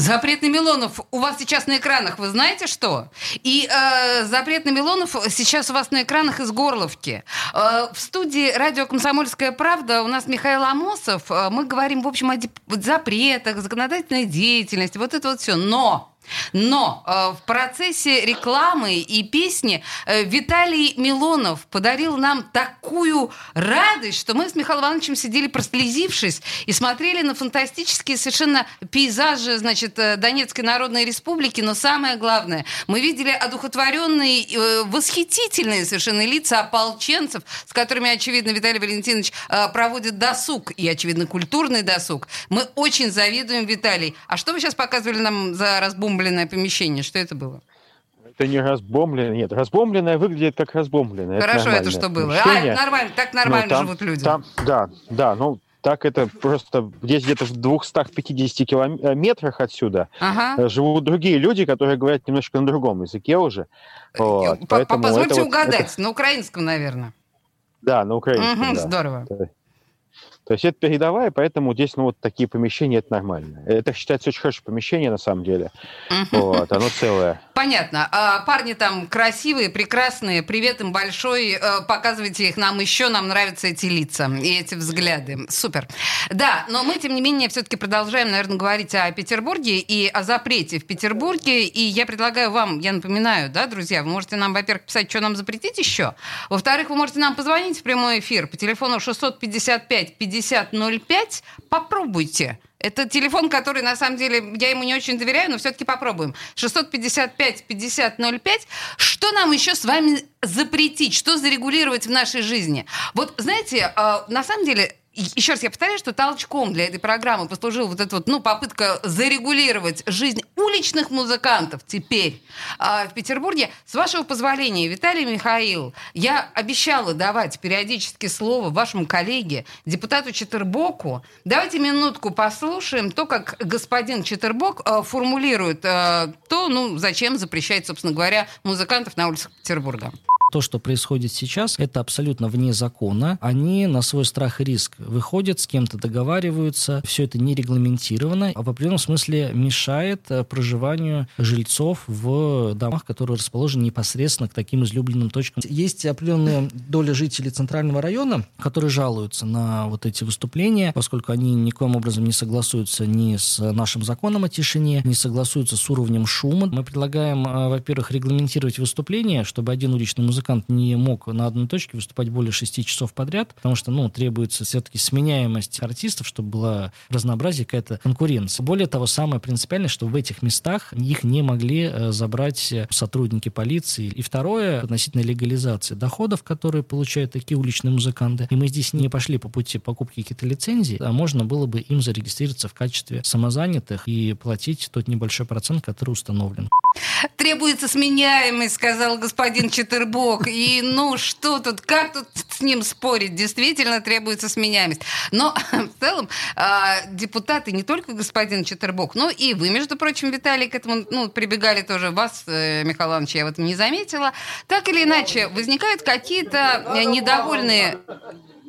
Запретный Милонов у вас сейчас на экранах, вы знаете что? И э, запретный Милонов сейчас у вас на экранах из Горловки. Э, в студии радио «Комсомольская правда» у нас Михаил Амосов. Э, мы говорим, в общем, о запретах, законодательной деятельности, вот это вот все. Но но э, в процессе рекламы и песни э, Виталий Милонов подарил нам такую радость, что мы с Михаилом Ивановичем сидели прослезившись и смотрели на фантастические совершенно пейзажи, значит, э, Донецкой Народной Республики. Но самое главное, мы видели одухотворенные, э, восхитительные совершенно лица ополченцев, с которыми, очевидно, Виталий Валентинович э, проводит досуг и, очевидно, культурный досуг. Мы очень завидуем Виталий. А что вы сейчас показывали нам за разбум разбомбленное помещение. Что это было? Это не разбомбленное, нет, разбомбленное выглядит как разбомбленное. Хорошо, это, это что было? А, нормально, так нормально ну, там, живут люди. Там, да, да, ну так это просто здесь где-то в 250 километрах отсюда ага. живут другие люди, которые говорят немножко на другом языке уже. Вот, Позвольте угадать, вот, это... на украинском, наверное. Да, на украинском. Угу, да. Здорово. То есть это передовая, поэтому здесь ну, вот такие помещения это нормально. Это считается очень хорошее помещение на самом деле. Вот, оно целое. Понятно. А парни там красивые, прекрасные. Привет им большой. Э, показывайте их нам еще. Нам нравятся эти лица и эти взгляды. Супер. Да, но мы, тем не менее, все-таки продолжаем, наверное, говорить о Петербурге и о запрете в Петербурге. И я предлагаю вам, я напоминаю, да, друзья, вы можете нам, во-первых, писать, что нам запретить еще. Во-вторых, вы можете нам позвонить в прямой эфир по телефону 655 50 5005. Попробуйте. Это телефон, который, на самом деле, я ему не очень доверяю, но все-таки попробуем. 655-5005. Что нам еще с вами запретить? Что зарегулировать в нашей жизни? Вот, знаете, а, на самом деле, еще раз я повторяю, что толчком для этой программы послужила вот эта вот, ну, попытка зарегулировать жизнь уличных музыкантов теперь э, в Петербурге. С вашего позволения, Виталий Михаил, я обещала давать периодически слово вашему коллеге, депутату Четербоку. Давайте минутку послушаем то, как господин Четербок э, формулирует э, то, ну, зачем запрещать, собственно говоря, музыкантов на улицах Петербурга. То, что происходит сейчас, это абсолютно вне закона. Они на свой страх и риск выходят, с кем-то договариваются. Все это не регламентировано, а в определенном смысле мешает э, проживанию жильцов в домах, которые расположены непосредственно к таким излюбленным точкам. Есть определенная доля жителей центрального района, которые жалуются на вот эти выступления, поскольку они никоим образом не согласуются ни с нашим законом о тишине, не согласуются с уровнем шума. Мы предлагаем, э, во-первых, регламентировать выступления, чтобы один уличный музыкант музыкант не мог на одной точке выступать более шести часов подряд, потому что, ну, требуется все-таки сменяемость артистов, чтобы была разнообразие, какая-то конкуренция. Более того, самое принципиальное, что в этих местах их не могли э, забрать сотрудники полиции. И второе, относительно легализации доходов, которые получают такие уличные музыканты. И мы здесь не пошли по пути покупки каких-то лицензий, а можно было бы им зарегистрироваться в качестве самозанятых и платить тот небольшой процент, который установлен. Требуется сменяемость, сказал господин Четербо срок. И ну что тут, как тут с ним спорить? Действительно требуется сменяемость. Но в целом а, депутаты, не только господин Четербок, но и вы, между прочим, Виталий, к этому ну, прибегали тоже. Вас, э, Михаил Иванович, я в этом не заметила. Так или иначе, возникают какие-то э, недовольные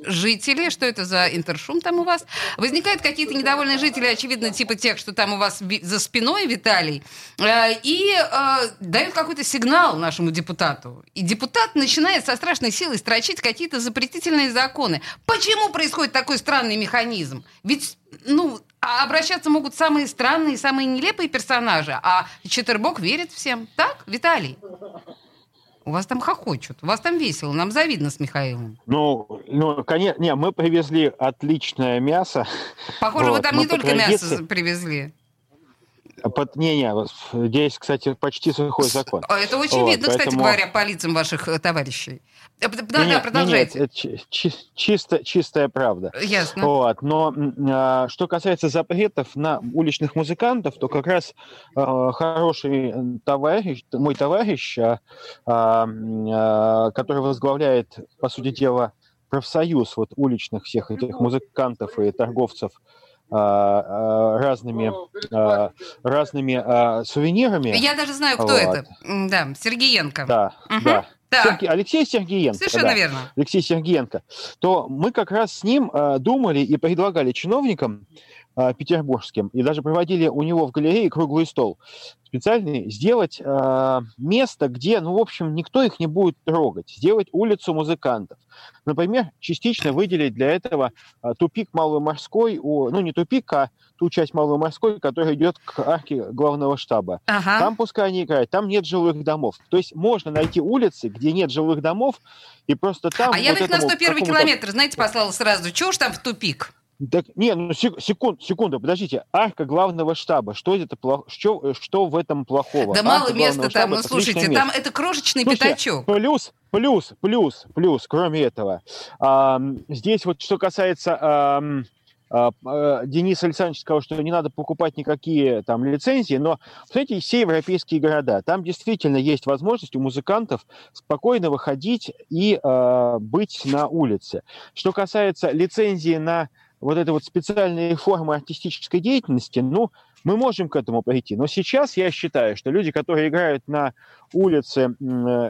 жители, что это за интершум там у вас, возникают какие-то недовольные жители, очевидно, типа тех, что там у вас за спиной, Виталий, э, и э, дают какой-то сигнал нашему депутату. И депутат начинает со страшной силой строчить какие-то запретительные законы. Почему происходит такой странный механизм? Ведь, ну, а обращаться могут самые странные, самые нелепые персонажи, а Четербок верит всем. Так, Виталий? У вас там хохочут, у вас там весело, нам завидно с Михаилом. Ну, ну конечно, не, мы привезли отличное мясо. Похоже, вот, вы там не только традиции... мясо привезли. Под, не, не, здесь, кстати, почти сухой закон. А это очень вот, видно, поэтому... кстати говоря, по лицам ваших э, товарищей. Э, да, не, да, продолжайте. Не, не, это чи, чисто, чистая правда. Ясно. Вот, но а, что касается запретов на уличных музыкантов, то как раз а, хороший товарищ, мой товарищ, а, а, который возглавляет, по сути дела, профсоюз вот уличных всех этих музыкантов и торговцев а, разными, разными сувенирами. Я даже знаю, кто вот. это. Да, Сергеенко. Да, угу. да. Серге... Алексей Сергеенко. Совершенно да, верно. Алексей Сергеенко. То мы как раз с ним думали и предлагали чиновникам э, петербургским, и даже проводили у него в галерее круглый стол специальный, сделать э, место, где, ну, в общем, никто их не будет трогать, сделать улицу музыкантов. Например, частично выделить для этого э, тупик Малый-Морской, у, ну, не тупик, а ту часть Малый-Морской, которая идет к арке главного штаба. Ага. Там пускай они играют, там нет жилых домов. То есть можно найти улицы, где нет жилых домов, и просто там... А вот я их на 101 километр, знаете, послала сразу. Чего ж там в тупик? Так, не, ну секунд, секунду, подождите. Арка главного штаба. Что это что, что в этом плохого? Да Арка мало места там. Ну слушайте, там это крошечный Слушайте, пятачок. Плюс, плюс, плюс, плюс. Кроме этого, а, здесь вот что касается. А, а, Денис Александрович сказал, что не надо покупать никакие там лицензии, но, смотрите, все европейские города, там действительно есть возможность у музыкантов спокойно выходить и э, быть на улице. Что касается лицензии на вот этой вот специальные формы артистической деятельности, ну, мы можем к этому прийти. Но сейчас я считаю, что люди, которые играют на улице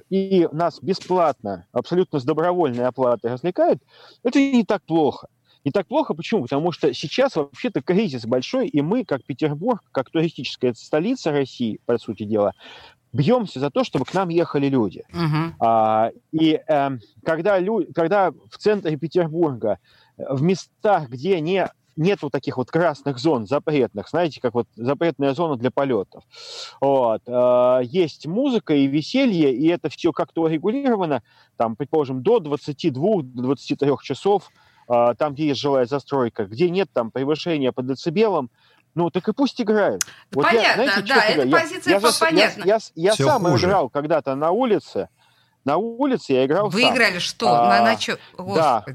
и нас бесплатно, абсолютно с добровольной оплатой развлекают, это не так плохо. Не так плохо, почему? Потому что сейчас вообще-то кризис большой, и мы, как Петербург, как туристическая столица России, по сути дела, бьемся за то, чтобы к нам ехали люди. Uh-huh. А, и э, когда, лю- когда в центре Петербурга в местах, где не нет вот таких вот красных зон запретных, знаете, как вот запретная зона для полетов. Вот. Э, есть музыка и веселье, и это все как-то урегулировано, там, предположим, до 22-23 часов, э, там, где есть жилая застройка, где нет там превышения по децибелам, ну, так и пусть играют. Вот понятно, я, знаете, да, эта я, позиция я, понятна. Я, я, я сам хуже. играл когда-то на улице, на улице я играл Вы сам. играли что? А, на, на что? Да.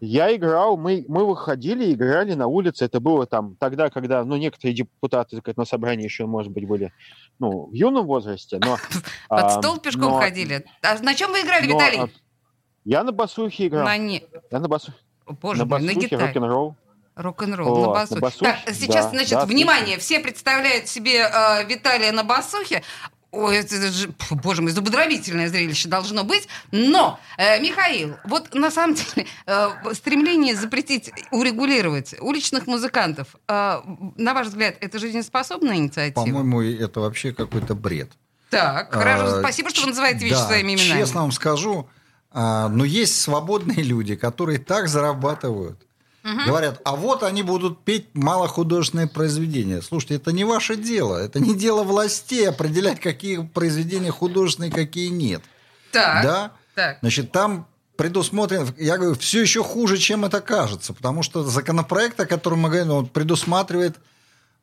Я играл, мы, мы выходили, играли на улице. Это было там тогда, когда, ну, некоторые депутаты на собрании еще, может быть, были, ну, в юном возрасте, но... Под стол пешком ходили. А на чем вы играли, Виталий? А, я на басухе играл. На не... Я на басухе. Боже на басухе, на гитаре. рок-н-ролл. Рок-н-ролл вот, на басухе. На басухе. Так, сейчас, да, значит, да, внимание, все представляют себе э, Виталия на басухе. Ой, это же, боже мой, зубодробительное зрелище должно быть. Но, э, Михаил, вот на самом деле э, стремление запретить, урегулировать уличных музыкантов, э, на ваш взгляд, это жизнеспособная инициатива? По-моему, это вообще какой-то бред. Так, хорошо, а, спасибо, что вы называете вещи да, своими именами. честно вам скажу, а, но есть свободные люди, которые так зарабатывают, Угу. Говорят, а вот они будут петь малохудожественные произведения. Слушайте, это не ваше дело. Это не дело властей определять, какие произведения художественные, какие нет. Так. Да? Так. Значит, там предусмотрено, я говорю, все еще хуже, чем это кажется, потому что законопроект, о котором мы говорим, он предусматривает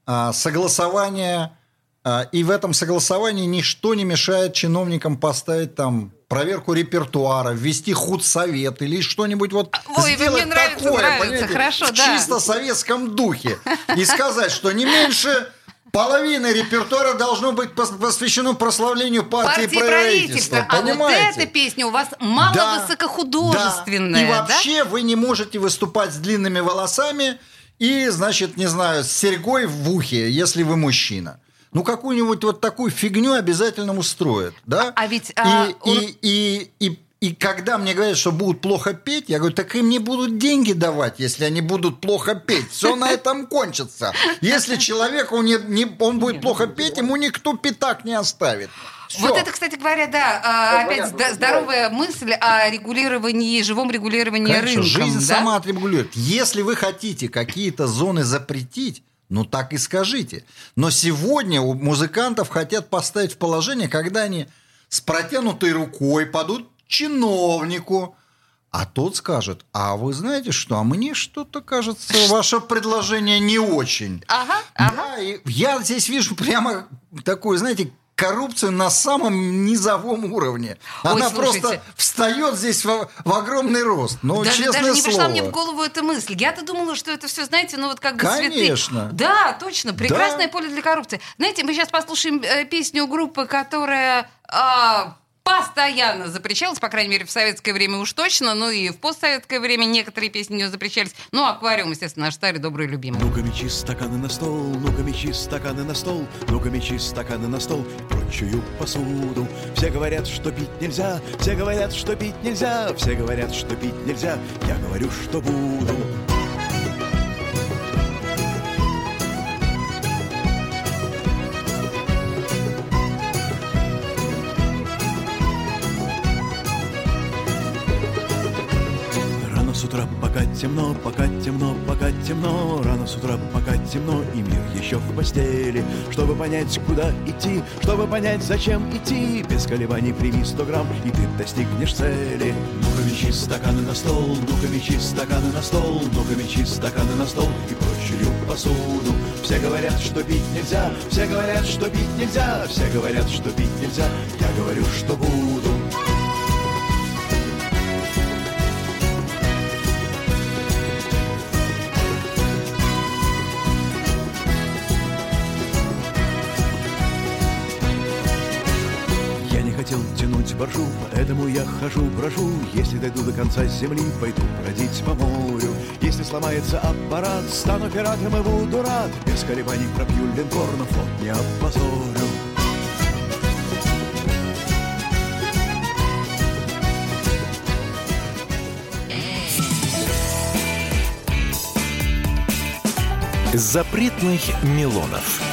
а, согласование, а, и в этом согласовании ничто не мешает чиновникам поставить там проверку репертуара, ввести худсовет или что-нибудь вот Ой, сделать мне нравится, такое, нравится, хорошо, в да. чисто советском духе и сказать, что не меньше Половина репертуара должно быть посвящено прославлению партии, партии правительства. правительства. А понимаете? вот эта песня у вас мало да, высокохудожественная. Да. И вообще да? вы не можете выступать с длинными волосами и, значит, не знаю, с серьгой в ухе, если вы мужчина ну какую-нибудь вот такую фигню обязательно устроят, да? А, ведь... А, и, он... и, и, и, и когда мне говорят, что будут плохо петь, я говорю, так им не будут деньги давать, если они будут плохо петь. Все на этом кончится. Если человеку не, не, он будет плохо петь, ему никто пятак не оставит. Все. Вот это, кстати говоря, да, а, опять понятно, здоровая да. мысль о регулировании, живом регулировании Конечно, рынка. Жизнь да? сама отрегулирует. Если вы хотите какие-то зоны запретить, ну так и скажите. Но сегодня у музыкантов хотят поставить в положение, когда они с протянутой рукой падут чиновнику, а тот скажет, а вы знаете что, а мне что-то кажется, ваше предложение не очень. Ага, ага. Да, и я здесь вижу прямо такую, знаете, коррупцию на самом низовом уровне. Она Ой, просто встает здесь в, в огромный рост. Ну, даже, честное даже не слово. пришла мне в голову эта мысль. Я-то думала, что это все, знаете, ну вот как бы Конечно. Цветы. Да, точно. Прекрасное да. поле для коррупции. Знаете, мы сейчас послушаем э, песню группы, которая... Э, постоянно запрещалась, по крайней мере, в советское время уж точно, ну и в постсоветское время некоторые песни не запрещались. Ну, аквариум, естественно, наш старый добрый любимый. Ну-ка мечи стаканы на стол, ну-ка мечи стаканы на стол, ну-ка мечи стаканы на стол прочую посуду. Все говорят, что пить нельзя, все говорят, что пить нельзя, все говорят, что пить нельзя, я говорю, что буду. Утра, пока темно, пока темно, пока темно. Рано с утра, пока темно, и мир еще в постели. Чтобы понять, куда идти, чтобы понять, зачем идти. Без колебаний прими 100 грамм, и ты достигнешь цели. Ну-ка стаканы на стол, ну-ка стаканы на стол. Ну-ка стаканы на стол и прочую посуду. Все говорят, что пить нельзя, все говорят, что пить нельзя Все говорят, что пить нельзя, я говорю, что буду тянуть боржу, поэтому я хожу, брожу. Если дойду до конца земли, пойду бродить по морю. Если сломается аппарат, стану пиратом и буду рад. Без колебаний пропью линкор, но флот не опозорю. Запретных Милонов.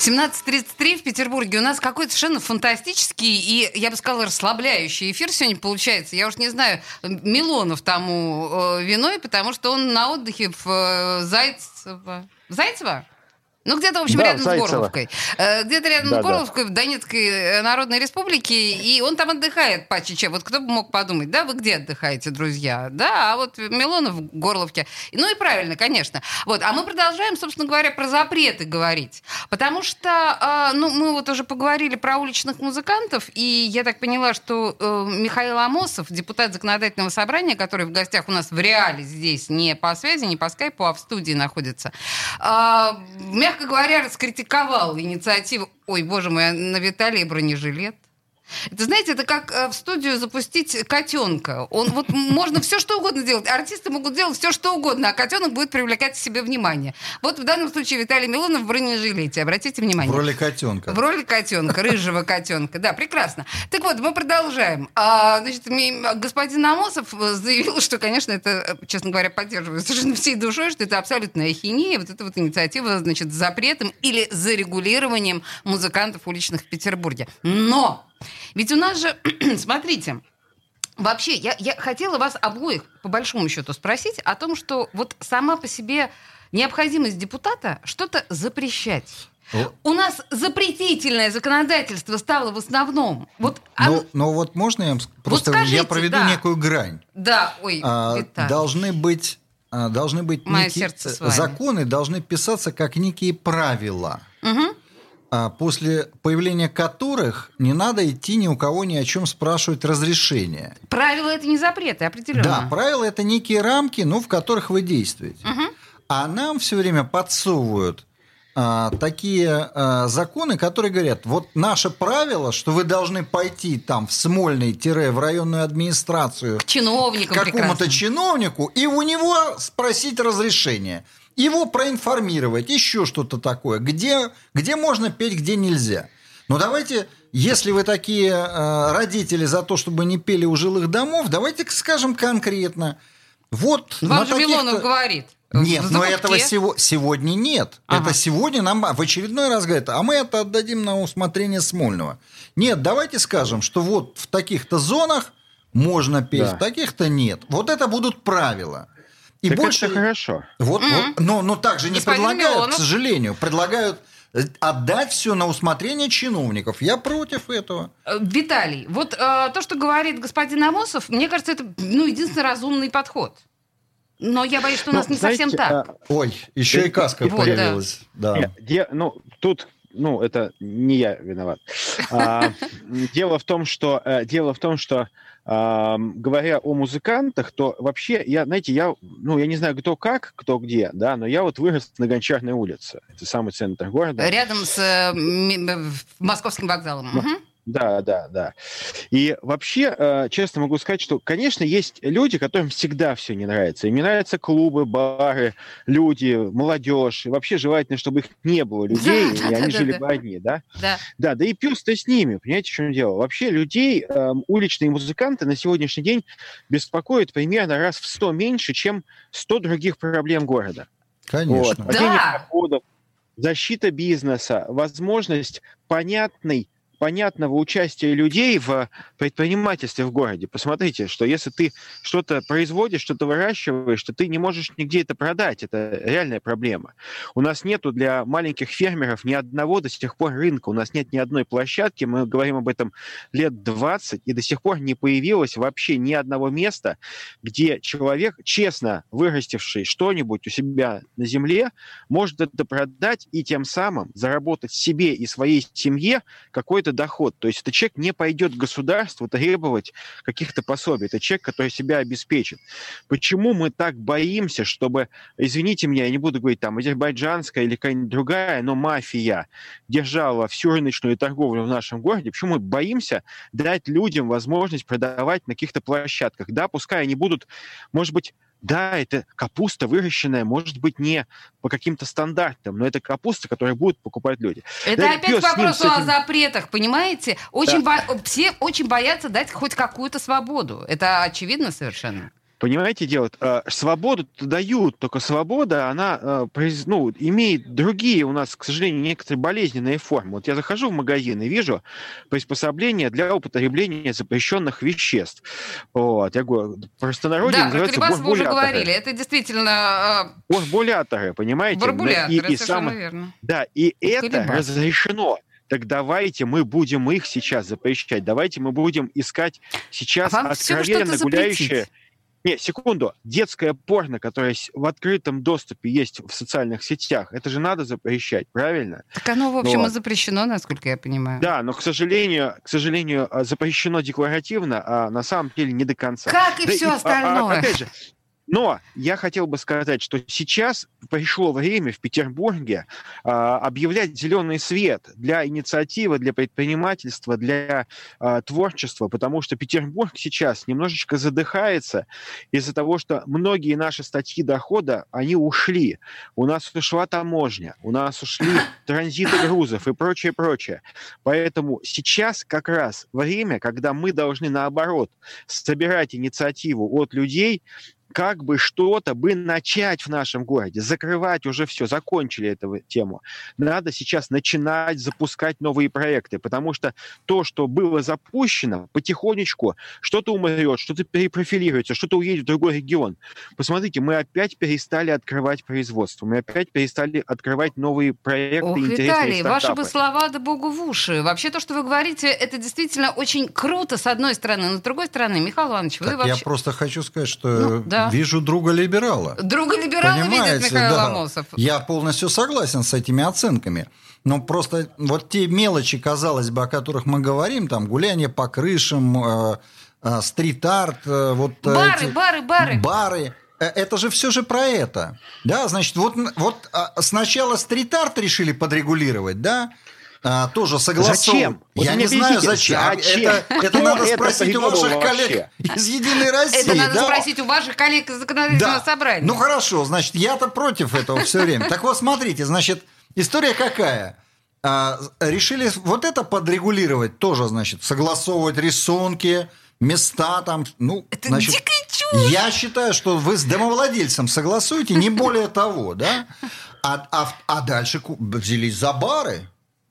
17.33 в Петербурге. У нас какой-то совершенно фантастический и, я бы сказала, расслабляющий эфир сегодня получается. Я уж не знаю, Милонов тому э, виной, потому что он на отдыхе в э, Зайцево. Зайцево? Ну, где-то, в общем, Да, рядом Зайцево. с Горловкой. Э, Где-то рядом Да, с да. Горловкой, в Донецкой э, Народной Республике, и он там отдыхает почти. Вот кто бы мог подумать, да, вы где отдыхаете, друзья? Да, а вот Милонов в Горловке. Ну и правильно, конечно. Вот, а мы продолжаем, собственно говоря, про запреты говорить. Потому что, э, ну, мы вот уже поговорили про уличных музыкантов, и я так поняла, что э, Михаил Амосов, депутат законодательного собрания, который в гостях у нас в реале здесь, не по связи, не по скайпу, а в студии находится, э, мягко говоря, раскритиковал инициативу «Ой, боже мой, а на Виталии бронежилет». Это, знаете, это как э, в студию запустить котенка. Он вот можно все что угодно делать. Артисты могут делать все что угодно, а котенок будет привлекать к себе внимание. Вот в данном случае Виталий Милонов в бронежилете. Обратите внимание. В роли котенка. В роли котенка, рыжего котенка. Да, прекрасно. Так вот, мы продолжаем. А, значит, господин Амосов э, заявил, что, конечно, это, э, честно говоря, поддерживаю совершенно всей душой, что это абсолютная ахинея. Вот эта вот инициатива, значит, с запретом или зарегулированием музыкантов уличных в Петербурге. Но! Ведь у нас же, смотрите, Вообще, я, я хотела вас обоих, по большому счету, спросить о том, что вот сама по себе необходимость депутата что-то запрещать. О. У нас запретительное законодательство стало в основном. Вот, а- Ну, но вот можно я вам просто скажите, я проведу да. некую грань. да, ой, А, Виталий. должны быть а, должны быть Мое некие вами. законы должны писаться как некие правила. Мгм. А, после появления которых не надо идти ни у кого ни о чем спрашивать разрешения. Правила это не запреты, определенно. Да, правила это некие рамки, ну, в которых вы действуете. А нам все время подсовывают а, такие а, законы, которые говорят, вот наше правило, что вы должны пойти там в Смольный-в районную администрацию К чиновникам к какому-то чиновнику и у него спросить разрешение. Его проинформировать, еще что-то такое. Где, где можно петь, где нельзя. Но давайте, если вы такие э, родители за то, чтобы не пели у жилых домов, давайте скажем конкретно. Вот Вам же Милонов говорит. Нет, но этого сего- сегодня нет. Ага. Это сегодня нам в очередной раз говорят, а мы это отдадим на усмотрение Смольного. Нет, давайте скажем, что вот в таких-то зонах можно петь, Да. в таких-то нет. Вот это будут правила. И Так больше... это хорошо. Вот, Мгм. вот, но, но так же не Господин предлагают, Милонов. к сожалению. Предлагают э, отдать все на усмотрение чиновников. Я против этого. Э, Виталий, вот э, то, что говорит господин Амосов, мне кажется, это ну, единственный разумный подход. Но я боюсь, что у нас Ну, не совсем знаете, так. а, Ой, еще и каска Вот, да. появилась. Да. Нет, де- ну, тут, ну, это не я виноват. А, дело в том, что, э, дело в том, что, говоря о музыкантах, то вообще, я, знаете, я, ну, я не знаю, кто как, кто где, да, но я вот вырос на Гончарной улице. Это самый центр города. Рядом с э, э, московским вокзалом. Мгм. Да, да, да. И вообще, э, честно могу сказать, что, конечно, есть люди, которым всегда все не нравится. Им не нравятся клубы, бары, люди, молодежь. И вообще желательно, чтобы их не было людей, Да, и да, они да, жили да. бы одни, да? Да. Да, да и пес-то с ними, понимаете, в чем дело? Вообще людей, эм, уличные музыканты на сегодняшний день беспокоят примерно раз в 100 меньше, чем 100 других проблем города. Вот. Конечно. Падение Да. доходов, защита бизнеса, возможность понятной понятного участия людей в предпринимательстве в городе. Посмотрите, что если ты что-то производишь, что-то выращиваешь, то ты не можешь нигде это продать. Это реальная проблема. У нас нету для маленьких фермеров ни одного до сих пор рынка. У нас нет ни одной площадки. Мы говорим об этом лет 20, и до сих пор не появилось вообще ни одного места, где человек, честно вырастивший что-нибудь у себя на земле, может это продать и тем самым заработать себе и своей семье какой-то доход. То есть этот человек не пойдет к государству требовать каких-то пособий. Это человек, который себя обеспечит. Почему мы так боимся, чтобы, извините меня, я не буду говорить там азербайджанская или какая-нибудь другая, но мафия держала всю рыночную торговлю в нашем городе, почему мы боимся дать людям возможность продавать на каких-то площадках? Да, пускай они будут, может быть, да, это капуста выращенная, может быть, не по каким-то стандартам, но это капуста, которую будут покупать люди. Это Да, опять пёс к с ним, вопросу с этим- о запретах, понимаете? Очень бо- Все очень боятся дать хоть какую-то свободу. Это очевидно совершенно. Понимаете, дело, э, свободу дают, только свобода, она э, ну, имеет другие у нас, к сожалению, некоторые болезненные формы. Вот я захожу в магазин и вижу приспособления для употребления запрещенных веществ. Вот, я говорю, простонародье да, называется Колебасова вы уже говорили. Это действительно Борбуляторы, понимаете? э, барбуляторы, И- и совершенно самое- верно. Да, и это Колебас. разрешено. Так давайте мы будем их сейчас запрещать. Давайте мы будем искать сейчас А откровенно гуляющие... запретить. Не, секунду. Детское порно, которое в открытом доступе есть в социальных сетях, это же надо запрещать, правильно? Так оно, в общем, Вот. и запрещено, насколько я понимаю. Да, но, к сожалению, к сожалению, а, запрещено декларативно, а на самом деле не до конца. Как и Да все а- а- остальное. опять же, но я хотел бы сказать, что сейчас пришло время в Петербурге а, объявлять зеленый свет для инициативы, для предпринимательства, для а, творчества, потому что Петербург сейчас немножечко задыхается из-за того, что многие наши статьи дохода, они ушли. У нас ушла таможня, у нас ушли транзиты грузов и прочее, прочее. Поэтому сейчас как раз время, когда мы должны, наоборот, собирать инициативу от людей, как бы что-то бы начать в нашем городе, закрывать уже все, закончили эту тему. Надо сейчас начинать запускать новые проекты, потому что то, что было запущено, потихонечку что-то умрет, что-то перепрофилируется, что-то уедет в другой регион. Посмотрите, мы опять перестали открывать производство, мы опять перестали открывать новые проекты, Ох, интересные Виталий, ваши стартапы. бы слова да богу в уши. Вообще то, что вы говорите, это действительно очень круто, с одной стороны. Но с другой стороны, Михаил Иванович, вы Так вообще... я просто хочу сказать, что Ну, да. Вижу друга либерала. Друга либерала видит Понимаете, Михаил да. Амосов. Я полностью согласен с этими оценками. Но просто вот те мелочи, казалось бы, о которых мы говорим, там гуляние по крышам, э, э, стрит-арт, э, вот э, Бары, эти- бары, бары. бары. Э, Это же все же про это. Да, значит, вот, вот а, сначала стрит-арт решили подрегулировать, да? А, тоже согласовывать. Зачем? Вот Я не знаю, объясните, зачем. А зачем? Это, это надо спросить у ваших вообще? коллег из Единой России. Это надо да? спросить у ваших коллег из законодательного собрания. Ну хорошо, значит, я-то против этого все время. Так вот, смотрите, значит, история какая? А, решили вот это подрегулировать тоже, значит, согласовывать рисунки, места там, ну, Это значит, дикая чушь. я считаю, что вы с домовладельцем согласуете, не более того, да? А, а- а дальше взялись за бары.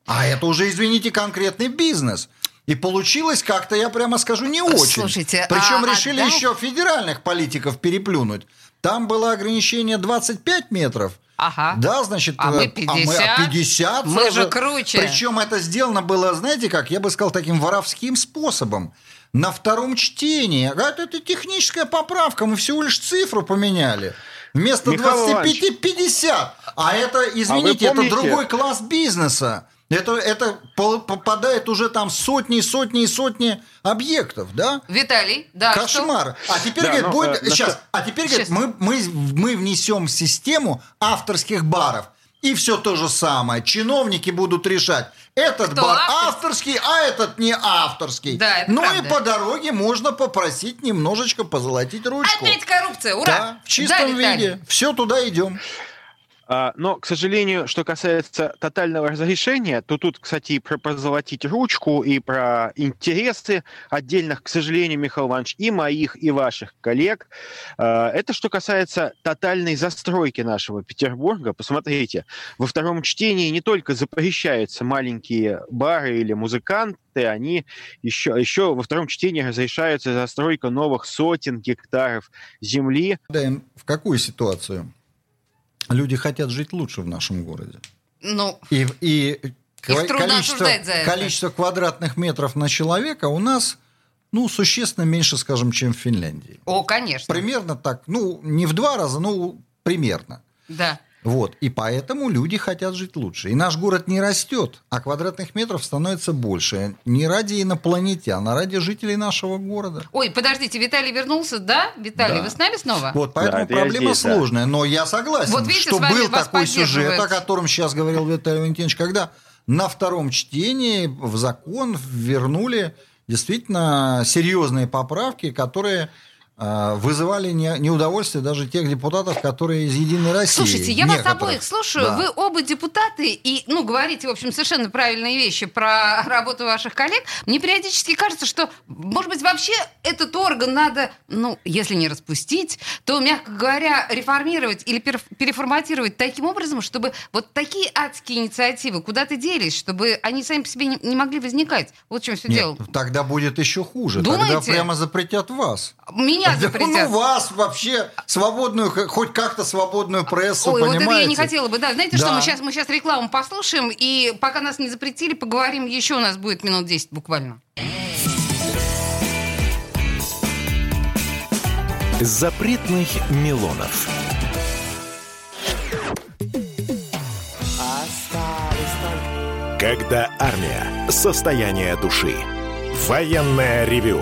А это уже, извините, конкретный бизнес. И получилось как-то, я прямо скажу, не очень. Слушайте, Причем а- решили а да- еще федеральных политиков переплюнуть. Там было ограничение 25 метров. Ага. Да, значит, А мы э, 50. 50 Мы сразу. же круче. Причем это сделано было, знаете как, я бы сказал, таким воровским способом. На втором чтении. А Это, это техническая поправка, мы всего лишь цифру поменяли. Вместо Михаил 25 50. А это, извините, это помните- другой класс бизнеса. Это, это попадает уже там сотни и сотни и сотни объектов, да? Виталий, да, что? Кошмар. А теперь, Да, говорит, ну, будет... э, сейчас, что- а теперь, Сейчас. говорит, мы, мы, мы внесем систему авторских баров. И все то же самое. Чиновники будут решать, этот Кто бар авторский? авторский, а этот не авторский. Да, это ну правда. и по дороге можно попросить немножечко позолотить ручку. Опять коррупция, ура! Да, в чистом Виталий. виде. Все туда идем. А, Но, к сожалению, что касается тотального разрешения, то тут, кстати, и про позолотить ручку, и про интересы отдельных, к сожалению, Михаил Иванович, и моих, и ваших коллег. А, Это что касается тотальной застройки нашего Петербурга. Посмотрите, во втором чтении не только запрещаются маленькие бары или музыканты, они еще, еще во втором чтении разрешается застройка новых сотен гектаров земли, Даем в какую ситуацию? Люди хотят жить лучше в нашем городе. Ну, И, и трудно количество, количество квадратных метров на человека у нас ну, существенно меньше, скажем, чем в Финляндии. о, конечно. Примерно так. Ну, не в два раза, ну, примерно. Да. Вот. И поэтому люди хотят жить лучше. И наш город не растет, а квадратных метров становится больше. Не ради инопланетян, а ради жителей нашего города. Ой, подождите, Виталий вернулся, да? Виталий, Да. вы с нами снова? Вот, поэтому это я проблема здесь, да. сложная. Но я согласен, Вот видите, что был такой сюжет, о котором сейчас говорил Виталий Валентинович, когда на втором чтении в закон вернули действительно серьезные поправки, которые вызывали не- неудовольствие даже тех депутатов, которые из «Единой России». Слушайте, я вас некоторых. обоих слушаю. Да. Вы оба депутаты и, ну, говорите, в общем, совершенно правильные вещи про работу ваших коллег. Мне периодически кажется, что, может быть, вообще этот орган надо, ну, если не распустить, то, мягко говоря, реформировать или пер- переформатировать таким образом, чтобы вот такие адские инициативы куда-то делись, чтобы они сами по себе не, не могли возникать. Вот в чем все Нет, дело. тогда будет еще хуже. Думаете? Тогда прямо запретят вас. Меня Да, запретят. Ну, вас вообще свободную, хоть как-то свободную прессу, Ой, вот это понимаете? я не хотела бы. Да, знаете Да. что, мы сейчас, мы сейчас рекламу послушаем, и пока нас не запретили, поговорим еще у нас будет минут 10 буквально. Запретных Милонов. Когда армия. Состояние души. Военное ревю.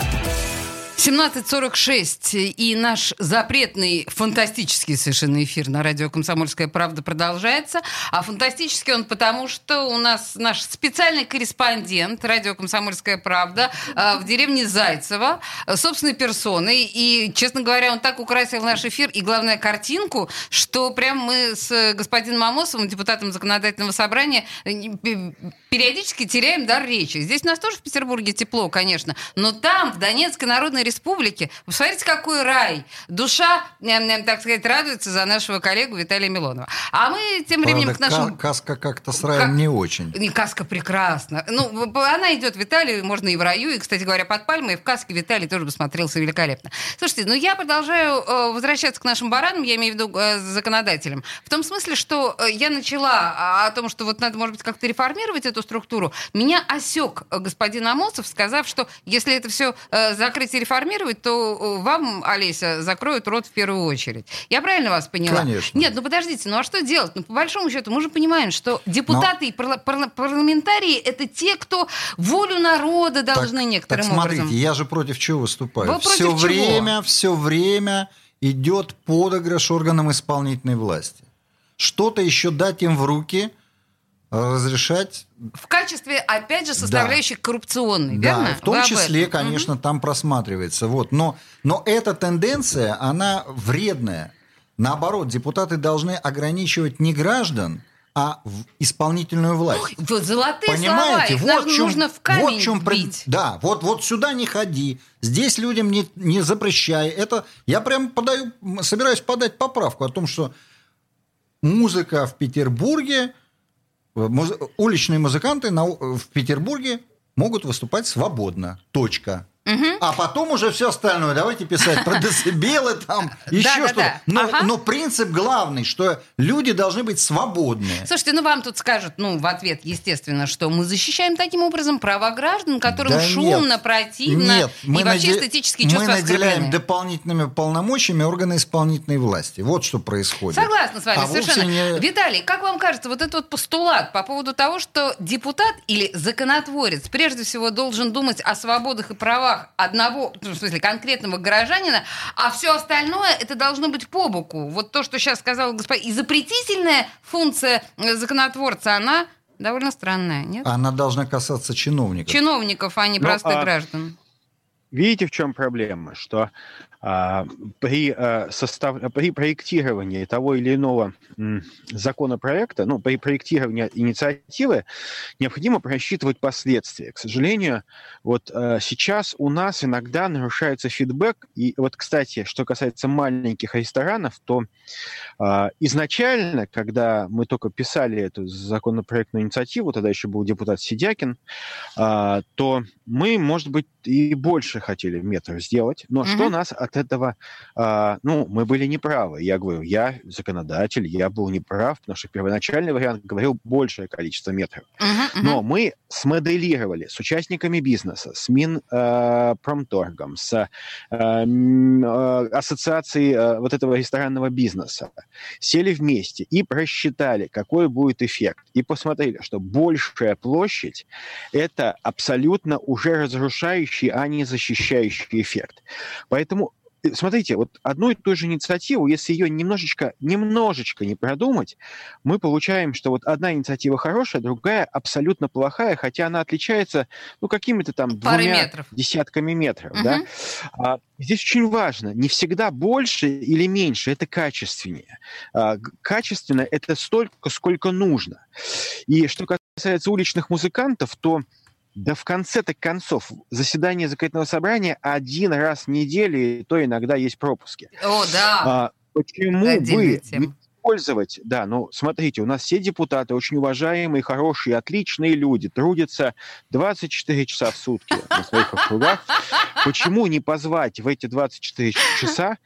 17.46, и наш запретный, фантастический совершенно эфир на радио «Комсомольская правда» продолжается. А фантастический он потому, что у нас наш специальный корреспондент радио «Комсомольская правда» э, в деревне Зайцево, э, собственной персоной. И, честно говоря, он так украсил наш эфир и, главное, картинку, что прям мы с господином Амосовым, депутатом законодательного собрания, э, пе- периодически теряем дар речи. Здесь у нас тоже в Петербурге тепло, конечно, но там, в Донецкой Народной республики. Посмотрите, какой рай. Душа, э, э, так сказать, радуется за нашего коллегу Виталия Милонова. А мы тем временем Правда, к нашему... ка- Каска как-то с раем Как- не очень. Не, каска прекрасна. Ну, она идет в Италию, можно и в раю, и, кстати говоря, под пальмой, и в каске Виталий тоже бы смотрелся великолепно. Слушайте, ну я продолжаю э, возвращаться к нашим баранам, я имею в виду э, законодателям. В том смысле, что э, я начала о, о том, что вот надо, может быть, как-то реформировать эту структуру. Меня осек э, господин Амосов, сказав, что если это все закрыть и реформировать, то э, вам, Олеся, закроют рот в первую очередь. Я правильно вас поняла? Конечно. Нет, ну подождите, ну а что делать? Ну, по большому счету, мы же понимаем, что депутаты и парла- парла- парламентарии это те, кто волю народа должны так, некоторым так смотрите, образом. я же против чего выступаю? Вы против все чего? время, все время идет подыгрыш органам исполнительной власти. Что-то еще дать им в руки, разрешать. В качестве, опять же, составляющей коррупционной, Да, верно? в том Вы числе, конечно, там просматривается. Вот. Но, но эта тенденция, она вредная. Наоборот, депутаты должны ограничивать не граждан, а в исполнительную власть. Ой, золотые Понимаете, слова, вот в чем, нужно в камень вот в чем бить. Да, вот, вот сюда не ходи, здесь людям не, не запрещай. Это я прям подаю, собираюсь подать поправку о том, что музыка в Петербурге, уличные музыканты в Петербурге могут выступать свободно. Точка. А потом уже все остальное. Давайте писать про децибелы там, еще что-то. Но, принцип главный, что люди должны быть свободные. Слушайте, ну вам тут скажут, ну, в ответ, естественно, что мы защищаем таким образом права граждан, которым шумно, противно и вообще эстетические чувства Мы наделяем дополнительными полномочиями органы исполнительной власти. Вот что происходит. Согласна с вами, А совершенно. Виталий, как вам кажется, вот этот вот постулат по поводу того, что депутат или законотворец прежде всего должен думать о свободах и правах одного, ну, в смысле, конкретного горожанина, а все остальное это должно быть по боку. Вот то, что сейчас сказал господин... И запретительная функция э, законотворца, она довольно странная, нет? Она должна касаться чиновников. Чиновников, а не Ну, простых а- граждан. Видите, в чем проблема? Что при, а, состав... при проектировании того или иного законопроекта, ну, при проектировании инициативы необходимо просчитывать последствия. К сожалению, вот а, сейчас у нас иногда нарушается фидбэк. И вот, кстати, что касается маленьких ресторанов, то а, изначально, когда мы только писали эту законопроектную инициативу, тогда еще был депутат Сидякин, а, то мы, может быть, и больше хотели метров сделать, но что Мгм. нас от этого, а, ну, мы были неправы. Я говорю, я законодатель, я был неправ, потому что первоначальный вариант говорил большее количество метров. Мгм, мгм. Но мы смоделировали с участниками бизнеса, с Минпромторгом, с э, м, э, ассоциацией э, вот этого ресторанного бизнеса, сели вместе и просчитали, какой будет эффект. И посмотрели, что большая площадь – это абсолютно уже разрушающий, а не защищающий эффект. Поэтому э, Смотрите, вот одну и ту же инициативу, если ее немножечко, немножечко не продумать, мы получаем, что вот одна инициатива хорошая, другая абсолютно плохая, хотя она отличается, ну, какими-то там Пары двумя метров. десятками метров, Мгм. да. А здесь очень важно, не всегда больше или меньше, это качественнее. А, качественно это столько, сколько нужно. И что касается уличных музыкантов, то да в конце-то концов заседание законодательного собрания один раз в неделю, и то иногда есть пропуски. О, да. А, почему Отдельная бы тема. не использовать, да, ну, смотрите, у нас все депутаты очень уважаемые, хорошие, отличные люди, трудятся 24 часа в сутки на своих округах. Почему не позвать в эти 24 часа